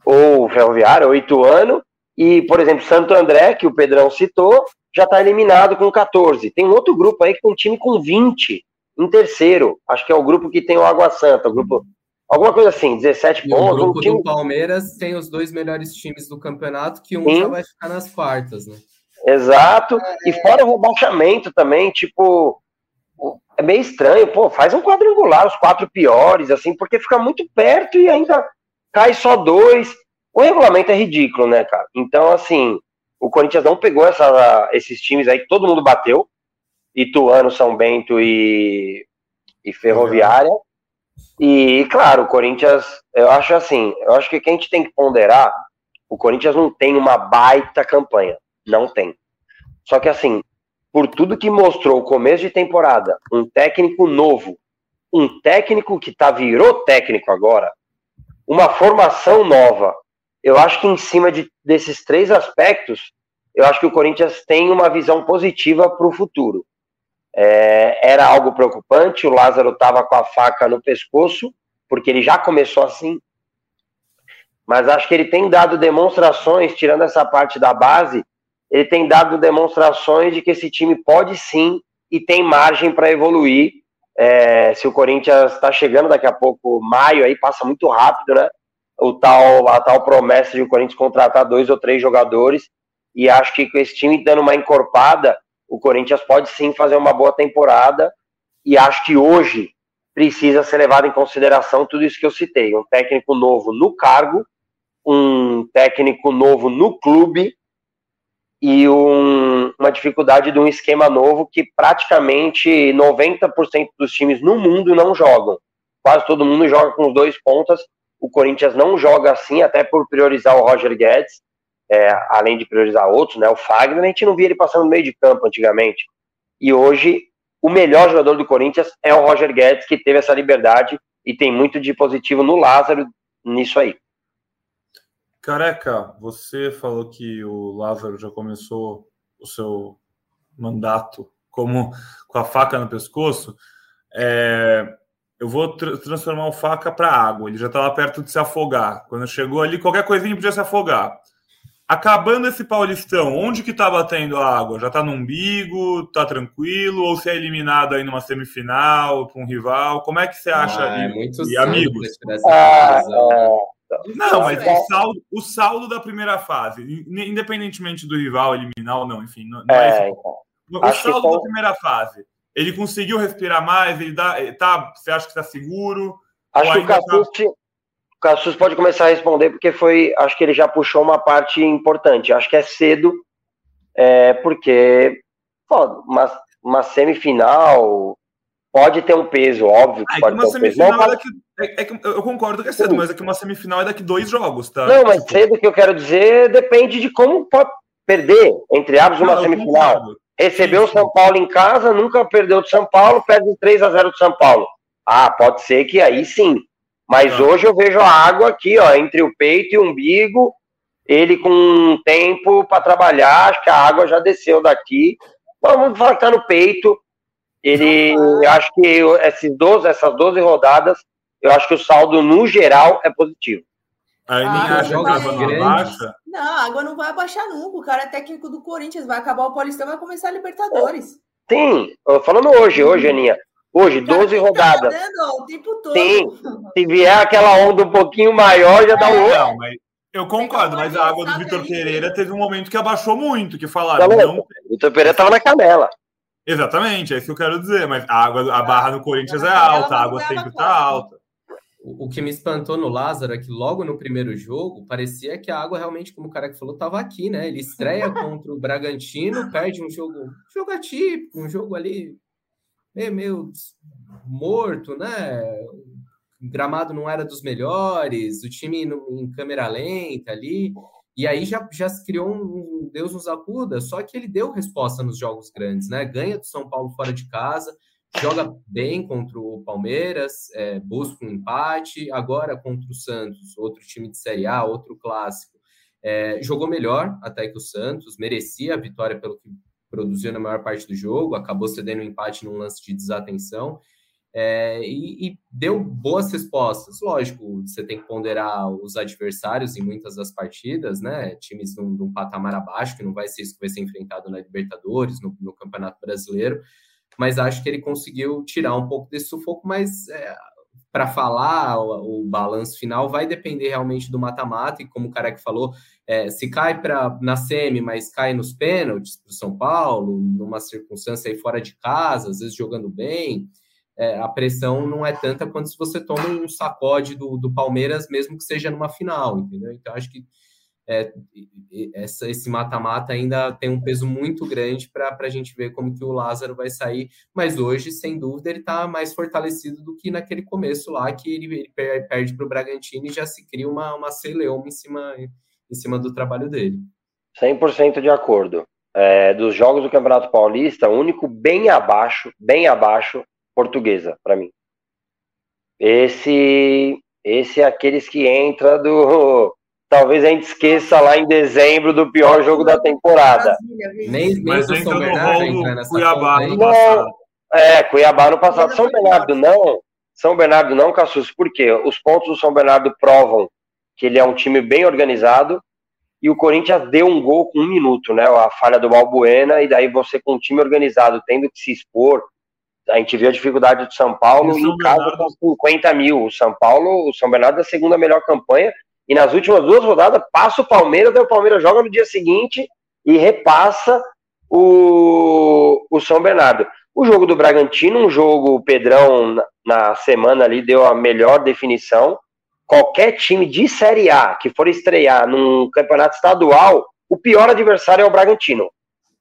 ou Ferroviário, ou Ituano, e, por exemplo, Santo André, que o Pedrão citou, já está eliminado com 14. Tem um outro grupo aí que tem um time com 20 em terceiro. Acho que é o grupo que tem o Água Santa, o grupo. Alguma coisa assim, 17 e pontos. O grupo um time... do Palmeiras tem os dois melhores times do campeonato, que um Sim. já vai ficar nas quartas, né? Exato. É... E fora o rebaixamento também, tipo. É meio estranho, pô, faz um quadrangular, os quatro piores, assim, porque fica muito perto e ainda cai só dois. O regulamento é ridículo, né, cara? Então, assim, o Corinthians não pegou essa, esses times aí que todo mundo bateu, Ituano, São Bento e, e Ferroviária. E, claro, o Corinthians, eu acho assim, eu acho que quem a gente tem que ponderar, o Corinthians não tem uma baita campanha. Não tem. Só que, assim, por tudo que mostrou o começo de temporada, um técnico novo, um técnico que tá, virou técnico agora, uma formação nova, eu acho que em cima de, desses três aspectos, eu acho que o Corinthians tem uma visão positiva para o futuro. É, era algo preocupante, o Lázaro estava com a faca no pescoço, porque ele já começou assim. Mas acho que ele tem dado demonstrações, tirando essa parte da base, ele tem dado demonstrações de que esse time pode sim e tem margem para evoluir. É, se o Corinthians está chegando daqui a pouco, maio, aí passa muito rápido, né? O tal, a tal promessa de o Corinthians contratar dois ou três jogadores. E acho que com esse time dando uma encorpada, o Corinthians pode sim fazer uma boa temporada e acho que hoje precisa ser levado em consideração tudo isso que eu citei: um técnico novo no cargo, um técnico novo no clube e um, uma dificuldade de um esquema novo que praticamente 90% dos times no mundo não jogam. Quase todo mundo joga com os dois pontas. O Corinthians não joga assim, até por priorizar o Roger Guedes é, além de priorizar outros, né? O Fagner, a gente não via ele passando no meio de campo antigamente. E hoje, o melhor jogador do Corinthians é o Roger Guedes, que teve essa liberdade e tem muito de positivo no Lázaro nisso aí. Careca, você falou que o Lázaro já começou o seu mandato como com a faca no pescoço. É, eu vou tra transformar o faca para água. Ele já estava perto de se afogar. Quando chegou ali, qualquer coisinha podia se afogar. Acabando esse Paulistão, onde que tá batendo a água? Já tá no umbigo, tá tranquilo? Ou se é eliminado aí numa semifinal com um rival? Como é que você acha ah, ali? É e amigos? Ah, não, mas o saldo, o saldo, da primeira fase, independentemente do rival eliminar ou não, enfim, não, é, é O saldo da primeira fase, ele conseguiu respirar mais? Ele dá, tá, você acha que está seguro? Acho que o Capucci, tá... Cassus pode começar a responder, porque foi. Acho que ele já puxou uma parte importante. Acho que é cedo, é, porque pô, uma, uma semifinal pode ter um peso, óbvio. Que ah, pode uma semifinal Não, é, daqui, é, é, que, eu concordo que é cedo, Sim. mas é que uma semifinal é daqui dois jogos, tá? Não, mas tipo... cedo que eu quero dizer depende de como pode perder, entre aspas, uma Não, semifinal. Recebeu o São Paulo em casa, nunca perdeu do São Paulo, perde 3 a 0 do São Paulo. Ah, pode ser que aí sim mas ah. hoje eu vejo a água aqui, ó, entre o peito e o umbigo, ele com tempo para trabalhar, acho que a água já desceu daqui. Vamos falar que tá no peito. Ele, eu acho que esses 12, essas 12 rodadas, eu acho que o saldo no geral é positivo. Aí ninguém ah, acha que a água não abaixa? Não, a água não vai abaixar nunca. O cara é técnico do Corinthians, vai acabar o Paulistão, vai começar a Libertadores. Sim, falando hoje, hoje, Aninha. Hoje, 12 tá rodadas. Tá o tempo todo. Sim. Se vier aquela onda um pouquinho maior, já dá um Não, mas, Eu concordo, mas a água do Vitor Pereira teve um momento que abaixou muito, que falaram. Não, não... Vitor Pereira estava na canela. Exatamente, é isso que eu quero dizer. Mas a água, a barra no Corinthians é alta, a água sempre está alta. O, que me espantou no Lázaro é que logo no primeiro jogo parecia que a água realmente, como o cara que falou, estava aqui, né? Ele estreia contra o Bragantino, perde um jogo, um jogo atípico, um jogo ali meio, meio morto, né? O gramado não era dos melhores, o time em câmera lenta ali. E aí já, já se criou um, Deus nos acuda, só que ele deu resposta nos jogos grandes, né? Ganha do São Paulo fora de casa, joga bem contra o Palmeiras, é, busca um empate, agora contra o Santos, outro time de Série A, outro clássico. É, jogou melhor até que o Santos, merecia a vitória pelo que produziu na maior parte do jogo, acabou cedendo um empate num lance de desatenção. É, e, e, deu boas respostas. Lógico, você tem que ponderar os adversários em muitas das partidas, né? Times num, num patamar abaixo, que não vai ser isso que vai ser enfrentado na Libertadores, no, no Campeonato Brasileiro, mas acho que ele conseguiu tirar um pouco desse sufoco, mas é, para falar o, o, balanço final vai depender realmente do mata-mata, e como o Careca falou, é, se cai para na semi, mas cai nos pênaltis para o São Paulo, numa circunstância aí fora de casa, às vezes jogando bem é, a pressão não é tanta quanto se você toma um sacode do, do Palmeiras, mesmo que seja numa final, entendeu? Então, acho que é, essa, esse mata-mata ainda tem um peso muito grande para a gente ver como que o Lázaro vai sair, mas hoje, sem dúvida, ele está mais fortalecido do que naquele começo lá, que ele, ele perde para o Bragantino e já se cria uma, uma celeuma em cima, em cima do trabalho dele. 100% de acordo. É, dos jogos do Campeonato Paulista, o único bem abaixo, bem abaixo, portuguesa para mim. Esse esse é aqueles que entra do talvez a gente esqueça lá em dezembro do pior jogo da temporada. Nem, nem Mas São Bernardo entra nessa Cuiabá no passado. É, Cuiabá no passado. São Bernardo não. São Bernardo não, Cassus, por quê? Os pontos do São Bernardo provam que ele é um time bem organizado e o Corinthians deu um gol com um minuto, né? A falha do Balbuena, e daí você com um time organizado tendo que se expor, a gente viu a dificuldade do São Paulo em casa com 50 mil. O São Paulo, o São Bernardo é a segunda melhor campanha. E nas últimas duas rodadas, passa o Palmeiras, daí o Palmeiras joga no dia seguinte e repassa o, o São Bernardo. O jogo do Bragantino, um jogo, o Pedrão na semana ali deu a melhor definição. Qualquer time de Série A que for estrear num campeonato estadual, o pior adversário é o Bragantino,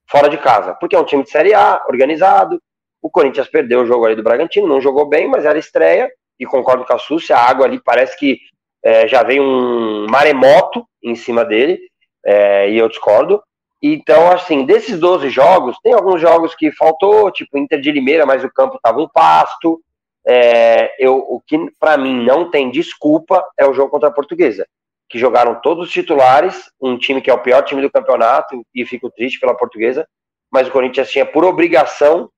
fora de casa, porque é um time de Série A, organizado, o Corinthians perdeu o jogo ali do Bragantino, não jogou bem, mas era estreia, e concordo com a Súcia, a água ali parece que é, já veio um maremoto em cima dele, é, e eu discordo. Então, assim, desses 12 jogos, tem alguns jogos que faltou, tipo Inter de Limeira, mas o campo estava um pasto. É, eu, o que para mim não tem desculpa é o jogo contra a Portuguesa, que jogaram todos os titulares, um time que é o pior time do campeonato, e fico triste pela Portuguesa, mas o Corinthians tinha por obrigação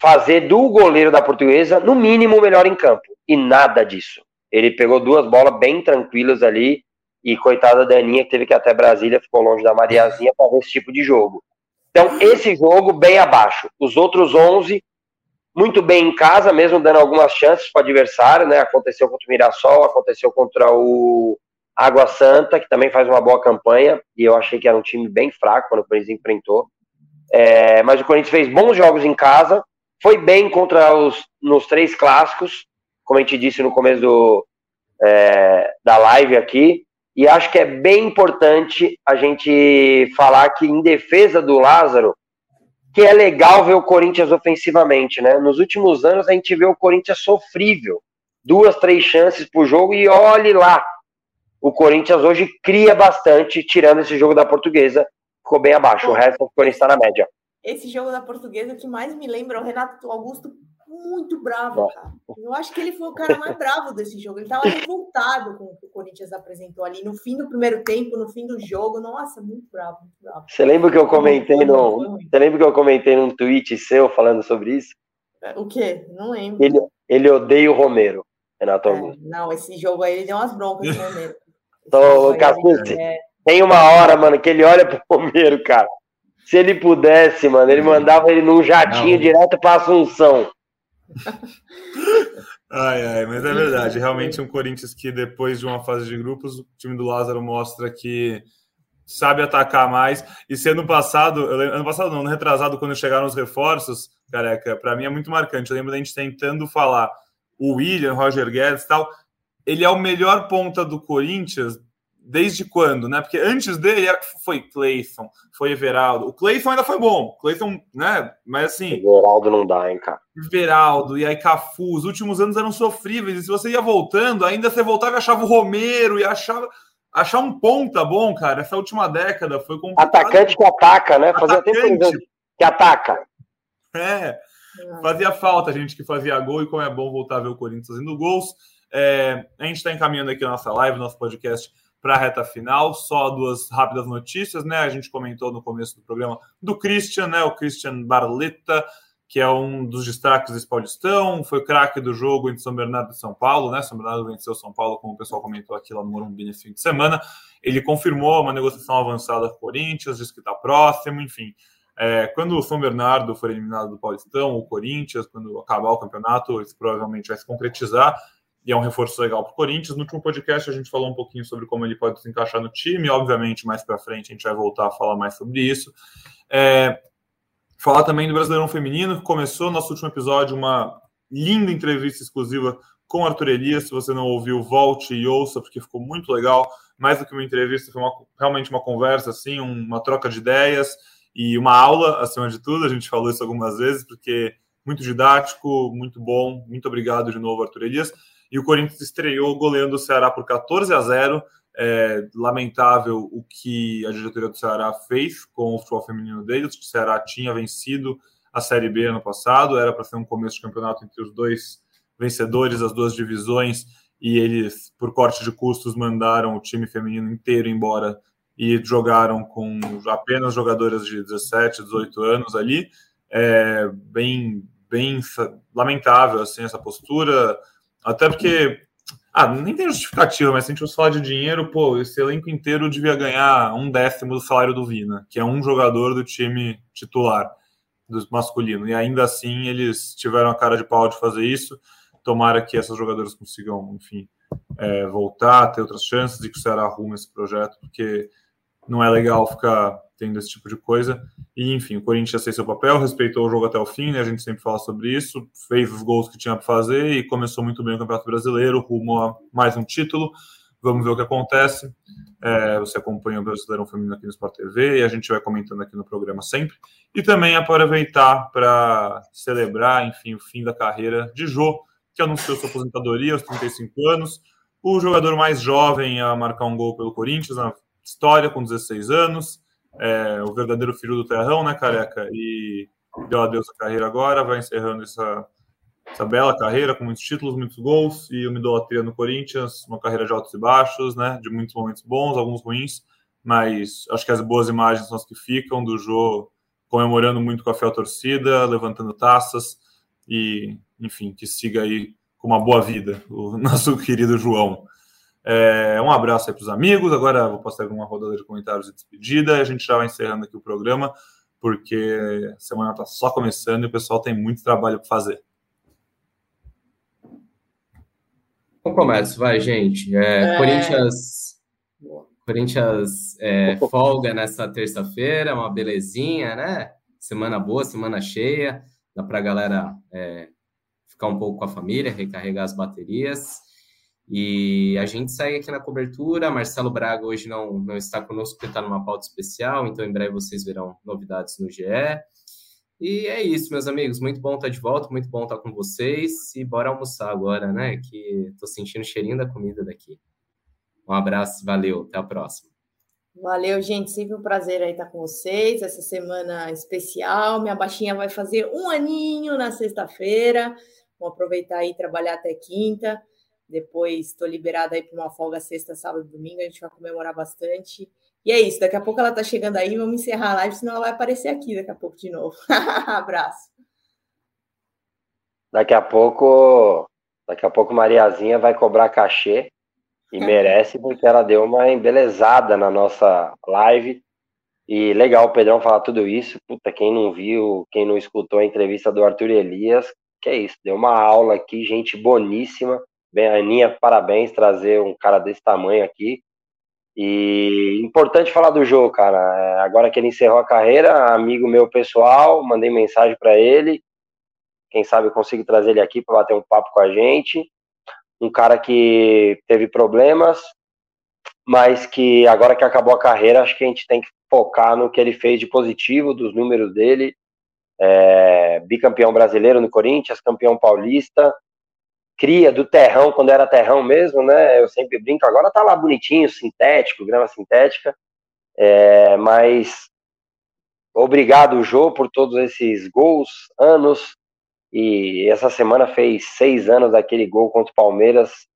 fazer do goleiro da portuguesa, no mínimo, o melhor em campo. E nada disso. Ele pegou duas bolas bem tranquilas ali, e coitada da Aninha, que teve que ir até Brasília, ficou longe da Mariazinha para ver esse tipo de jogo. Então, esse jogo bem abaixo. Os outros 11, muito bem em casa, mesmo dando algumas chances para o adversário, né? Aconteceu contra o Mirassol, aconteceu contra o Água Santa, que também faz uma boa campanha, e eu achei que era um time bem fraco quando o Corinthians enfrentou. É, mas o Corinthians fez bons jogos em casa, foi bem contra os nos três clássicos, como a gente disse no começo do, é, da live aqui. E acho que é bem importante a gente falar que, em defesa do Lázaro, que é legal ver o Corinthians ofensivamente, né? Nos últimos anos a gente vê o Corinthians sofrível. Duas, três chances por jogo e olhe lá. O Corinthians hoje cria bastante, tirando esse jogo da portuguesa, ficou bem abaixo. O resto do Corinthians está na média esse jogo da portuguesa que mais me lembra é o Renato Augusto muito bravo, cara. Eu acho que ele foi o cara mais bravo desse jogo. Ele estava revoltado com o que o Corinthians apresentou ali no fim do primeiro tempo, no fim do jogo. Nossa, muito bravo, muito bravo. Você lembra que eu comentei no, você lembra que eu comentei num tweet seu falando sobre isso? É, o quê? Não lembro. Ele, ele odeia o Romero, Renato é, Augusto. É, não, esse jogo aí ele deu umas broncas no Romero. Então, é... tem uma hora, mano, que ele olha pro Romero, cara. Se ele pudesse, mano, ele mandava ele num jatinho não. direto para Assunção. Ai, ai, mas é verdade. Realmente um Corinthians que depois de uma fase de grupos, o time do Lázaro mostra que sabe atacar mais. E se ano passado, ano passado não, ano retrasado, quando chegaram os reforços, careca, para mim é muito marcante. Eu lembro da gente tentando falar o William, Roger Guedes tal. Ele é o melhor ponta do Corinthians desde quando, né? Porque antes dele foi Clayton, foi Everaldo. O Clayton ainda foi bom, Clayton, né? Mas assim. Everaldo não dá, hein, cara. Everaldo e aí Cafu, os últimos anos eram sofríveis. E se você ia voltando, ainda você voltava e achava o Romero e achava. Achar um ponta bom, cara, essa última década foi complicado. Atacante que ataca, né? Fazia tempo que ataca. É, fazia falta gente que fazia gol e como é bom voltar a ver o Corinthians fazendo gols. É, a gente está encaminhando aqui a nossa live, nosso podcast para a reta final. Só duas rápidas notícias, né? A gente comentou no começo do programa do Christian, né? O Christian Barletta, que é um dos destaques desse Paulistão, foi craque do jogo entre São Bernardo e São Paulo, né? São Bernardo venceu São Paulo, como o pessoal comentou aqui lá no Morumbi nesse fim de semana. Ele confirmou uma negociação avançada com o Corinthians, disse que está próximo, enfim. É, quando o São Bernardo for eliminado do Paulistão, o Corinthians, quando acabar o campeonato, isso provavelmente vai se concretizar e é um reforço legal para o Corinthians. No último podcast a gente falou um pouquinho sobre como ele pode se encaixar no time, obviamente mais para frente a gente vai voltar a falar mais sobre isso. É, falar também do Brasileirão Feminino, que começou no nosso último episódio uma linda entrevista exclusiva com Arthur Elias. Se você não ouviu, volte e ouça, porque ficou muito legal. Mais do que uma entrevista, foi uma, realmente uma conversa, assim, uma troca de ideias e uma aula, acima de tudo. A gente falou isso algumas vezes, porque muito didático, muito bom. Muito obrigado de novo, Arthur Elias. E o Corinthians estreou goleando o Ceará por 14 a 0. É lamentável o que a diretoria do Ceará fez com o futebol feminino deles. O Ceará tinha vencido a Série B ano passado, era para ser um começo de campeonato entre os dois vencedores das duas divisões e eles, por corte de custos, mandaram o time feminino inteiro embora e jogaram com apenas jogadoras de 17, 18 anos ali. É bem, bem lamentável assim essa postura. Até porque. Ah, nem tem justificativa, mas se a gente fosse falar de dinheiro, pô, esse elenco inteiro devia ganhar um décimo do salário do Vina, que é um jogador do time titular do masculino. E ainda assim eles tiveram a cara de pau de fazer isso. Tomara que essas jogadoras consigam, enfim, é, voltar, ter outras chances e que o Ceará arrume esse projeto, porque não é legal ficar tendo esse tipo de coisa. E, enfim, o Corinthians fez seu papel, respeitou o jogo até o fim, né? A gente sempre fala sobre isso, fez os gols que tinha para fazer e começou muito bem o Campeonato Brasileiro, rumo a mais um título. Vamos ver o que acontece. É, você acompanha o Brasileirão Feminino aqui no Sport TV e a gente vai comentando aqui no programa sempre. E também aproveitar para celebrar, enfim, o fim da carreira de Jô, que anunciou sua aposentadoria aos 35 anos. O jogador mais jovem a marcar um gol pelo Corinthians na história, com 16 anos é, o verdadeiro filho do terrão, né, careca? E deu adeus à carreira agora, vai encerrando essa, essa bela carreira com muitos títulos, muitos gols e uma idolatria no Corinthians, uma carreira de altos e baixos, né? De muitos momentos bons, alguns ruins, mas acho que as boas imagens são as que ficam do Jô comemorando muito com a fiel torcida, levantando taças e, enfim, que siga aí com uma boa vida o nosso querido João. É, um abraço aí para os amigos. Agora vou passar uma rodada de comentários e despedida. A gente já vai encerrando aqui o programa, porque a semana está só começando e o pessoal tem muito trabalho para fazer. Então começa, vai, gente. É, é... Corinthians. Corinthians é, folga nessa terça-feira, uma belezinha, né? Semana boa, semana cheia. Dá para a galera é, ficar um pouco com a família, recarregar as baterias. E a gente segue aqui na cobertura. Marcelo Braga hoje não, não está conosco porque está numa pauta especial, então em breve vocês verão novidades no GE. E é isso, meus amigos. Muito bom estar de volta, muito bom estar com vocês. E bora almoçar agora, né? Que estou sentindo o cheirinho da comida daqui. Um abraço, valeu, até a próxima. Valeu, gente. Sempre um prazer aí estar com vocês. Essa semana especial. Minha baixinha vai fazer um aninho na sexta-feira. Vou aproveitar aí e trabalhar até quinta. Depois estou liberada aí para uma folga sexta, sábado, domingo. A gente vai comemorar bastante. E é isso. Daqui a pouco ela está chegando aí. Vamos encerrar a live, senão ela vai aparecer aqui daqui a pouco de novo. Abraço. Daqui a pouco, daqui a pouco Mariazinha vai cobrar cachê e merece porque ela deu uma embelezada na nossa live. E legal o Pedrão falar tudo isso. Puta, quem não viu, quem não escutou a entrevista do Arthur Elias, que é isso. Deu uma aula aqui, gente boníssima. Bem, Aninha, parabéns trazer um cara desse tamanho aqui. E importante falar do jogo, cara. É, agora que ele encerrou a carreira, amigo meu pessoal, mandei mensagem para ele. Quem sabe eu consigo trazer ele aqui para bater um papo com a gente. Um cara que teve problemas, mas que agora que acabou a carreira, acho que a gente tem que focar no que ele fez de positivo, dos números dele. É, bicampeão brasileiro no Corinthians, campeão paulista, cria do terrão, quando era terrão mesmo, né? Eu sempre brinco, agora tá lá bonitinho, sintético, grama sintética. É, mas obrigado, Jô, por todos esses gols, anos. E essa semana fez seis anos daquele gol contra o Palmeiras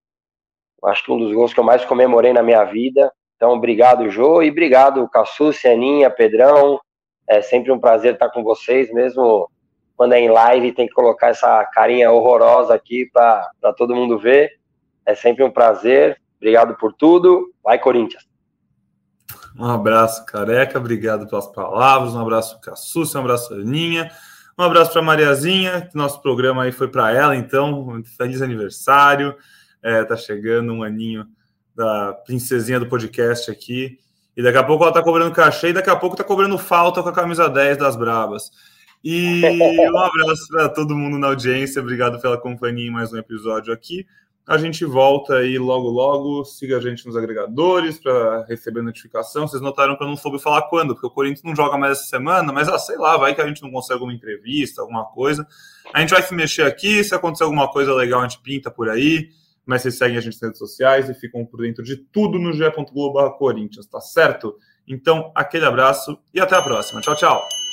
acho que um dos gols que eu mais comemorei na minha vida. Então, obrigado, Jô, e obrigado, Cassu, Cianinha, Pedrão. É sempre um prazer estar com vocês, mesmo quando é em live, tem que colocar essa carinha horrorosa aqui para todo mundo ver. É sempre um prazer. Obrigado por tudo. Vai, Corinthians. Um abraço, Careca. Obrigado pelas palavras. Um abraço, Cassu, um abraço, Aninha. Um abraço para Mariazinha, que nosso programa aí foi para ela, então, feliz aniversário. É, tá chegando um aninho da princesinha do podcast aqui. E daqui a pouco ela tá cobrando cachê e daqui a pouco tá cobrando falta com a camisa 10 das Brabas. E um abraço para todo mundo na audiência. Obrigado pela companhia em mais um episódio aqui. A gente volta aí logo, logo. Siga a gente nos agregadores para receber notificação. Vocês notaram que eu não soube falar quando, porque o Corinthians não joga mais essa semana, mas ah, sei lá, vai que a gente não consegue alguma entrevista, alguma coisa. A gente vai se mexer aqui. Se acontecer alguma coisa legal, a gente pinta por aí mas vocês seguem a gente nas redes sociais e ficam por dentro de tudo no ge.globo Corinthians, tá certo? Então, aquele abraço e até a próxima. Tchau, tchau.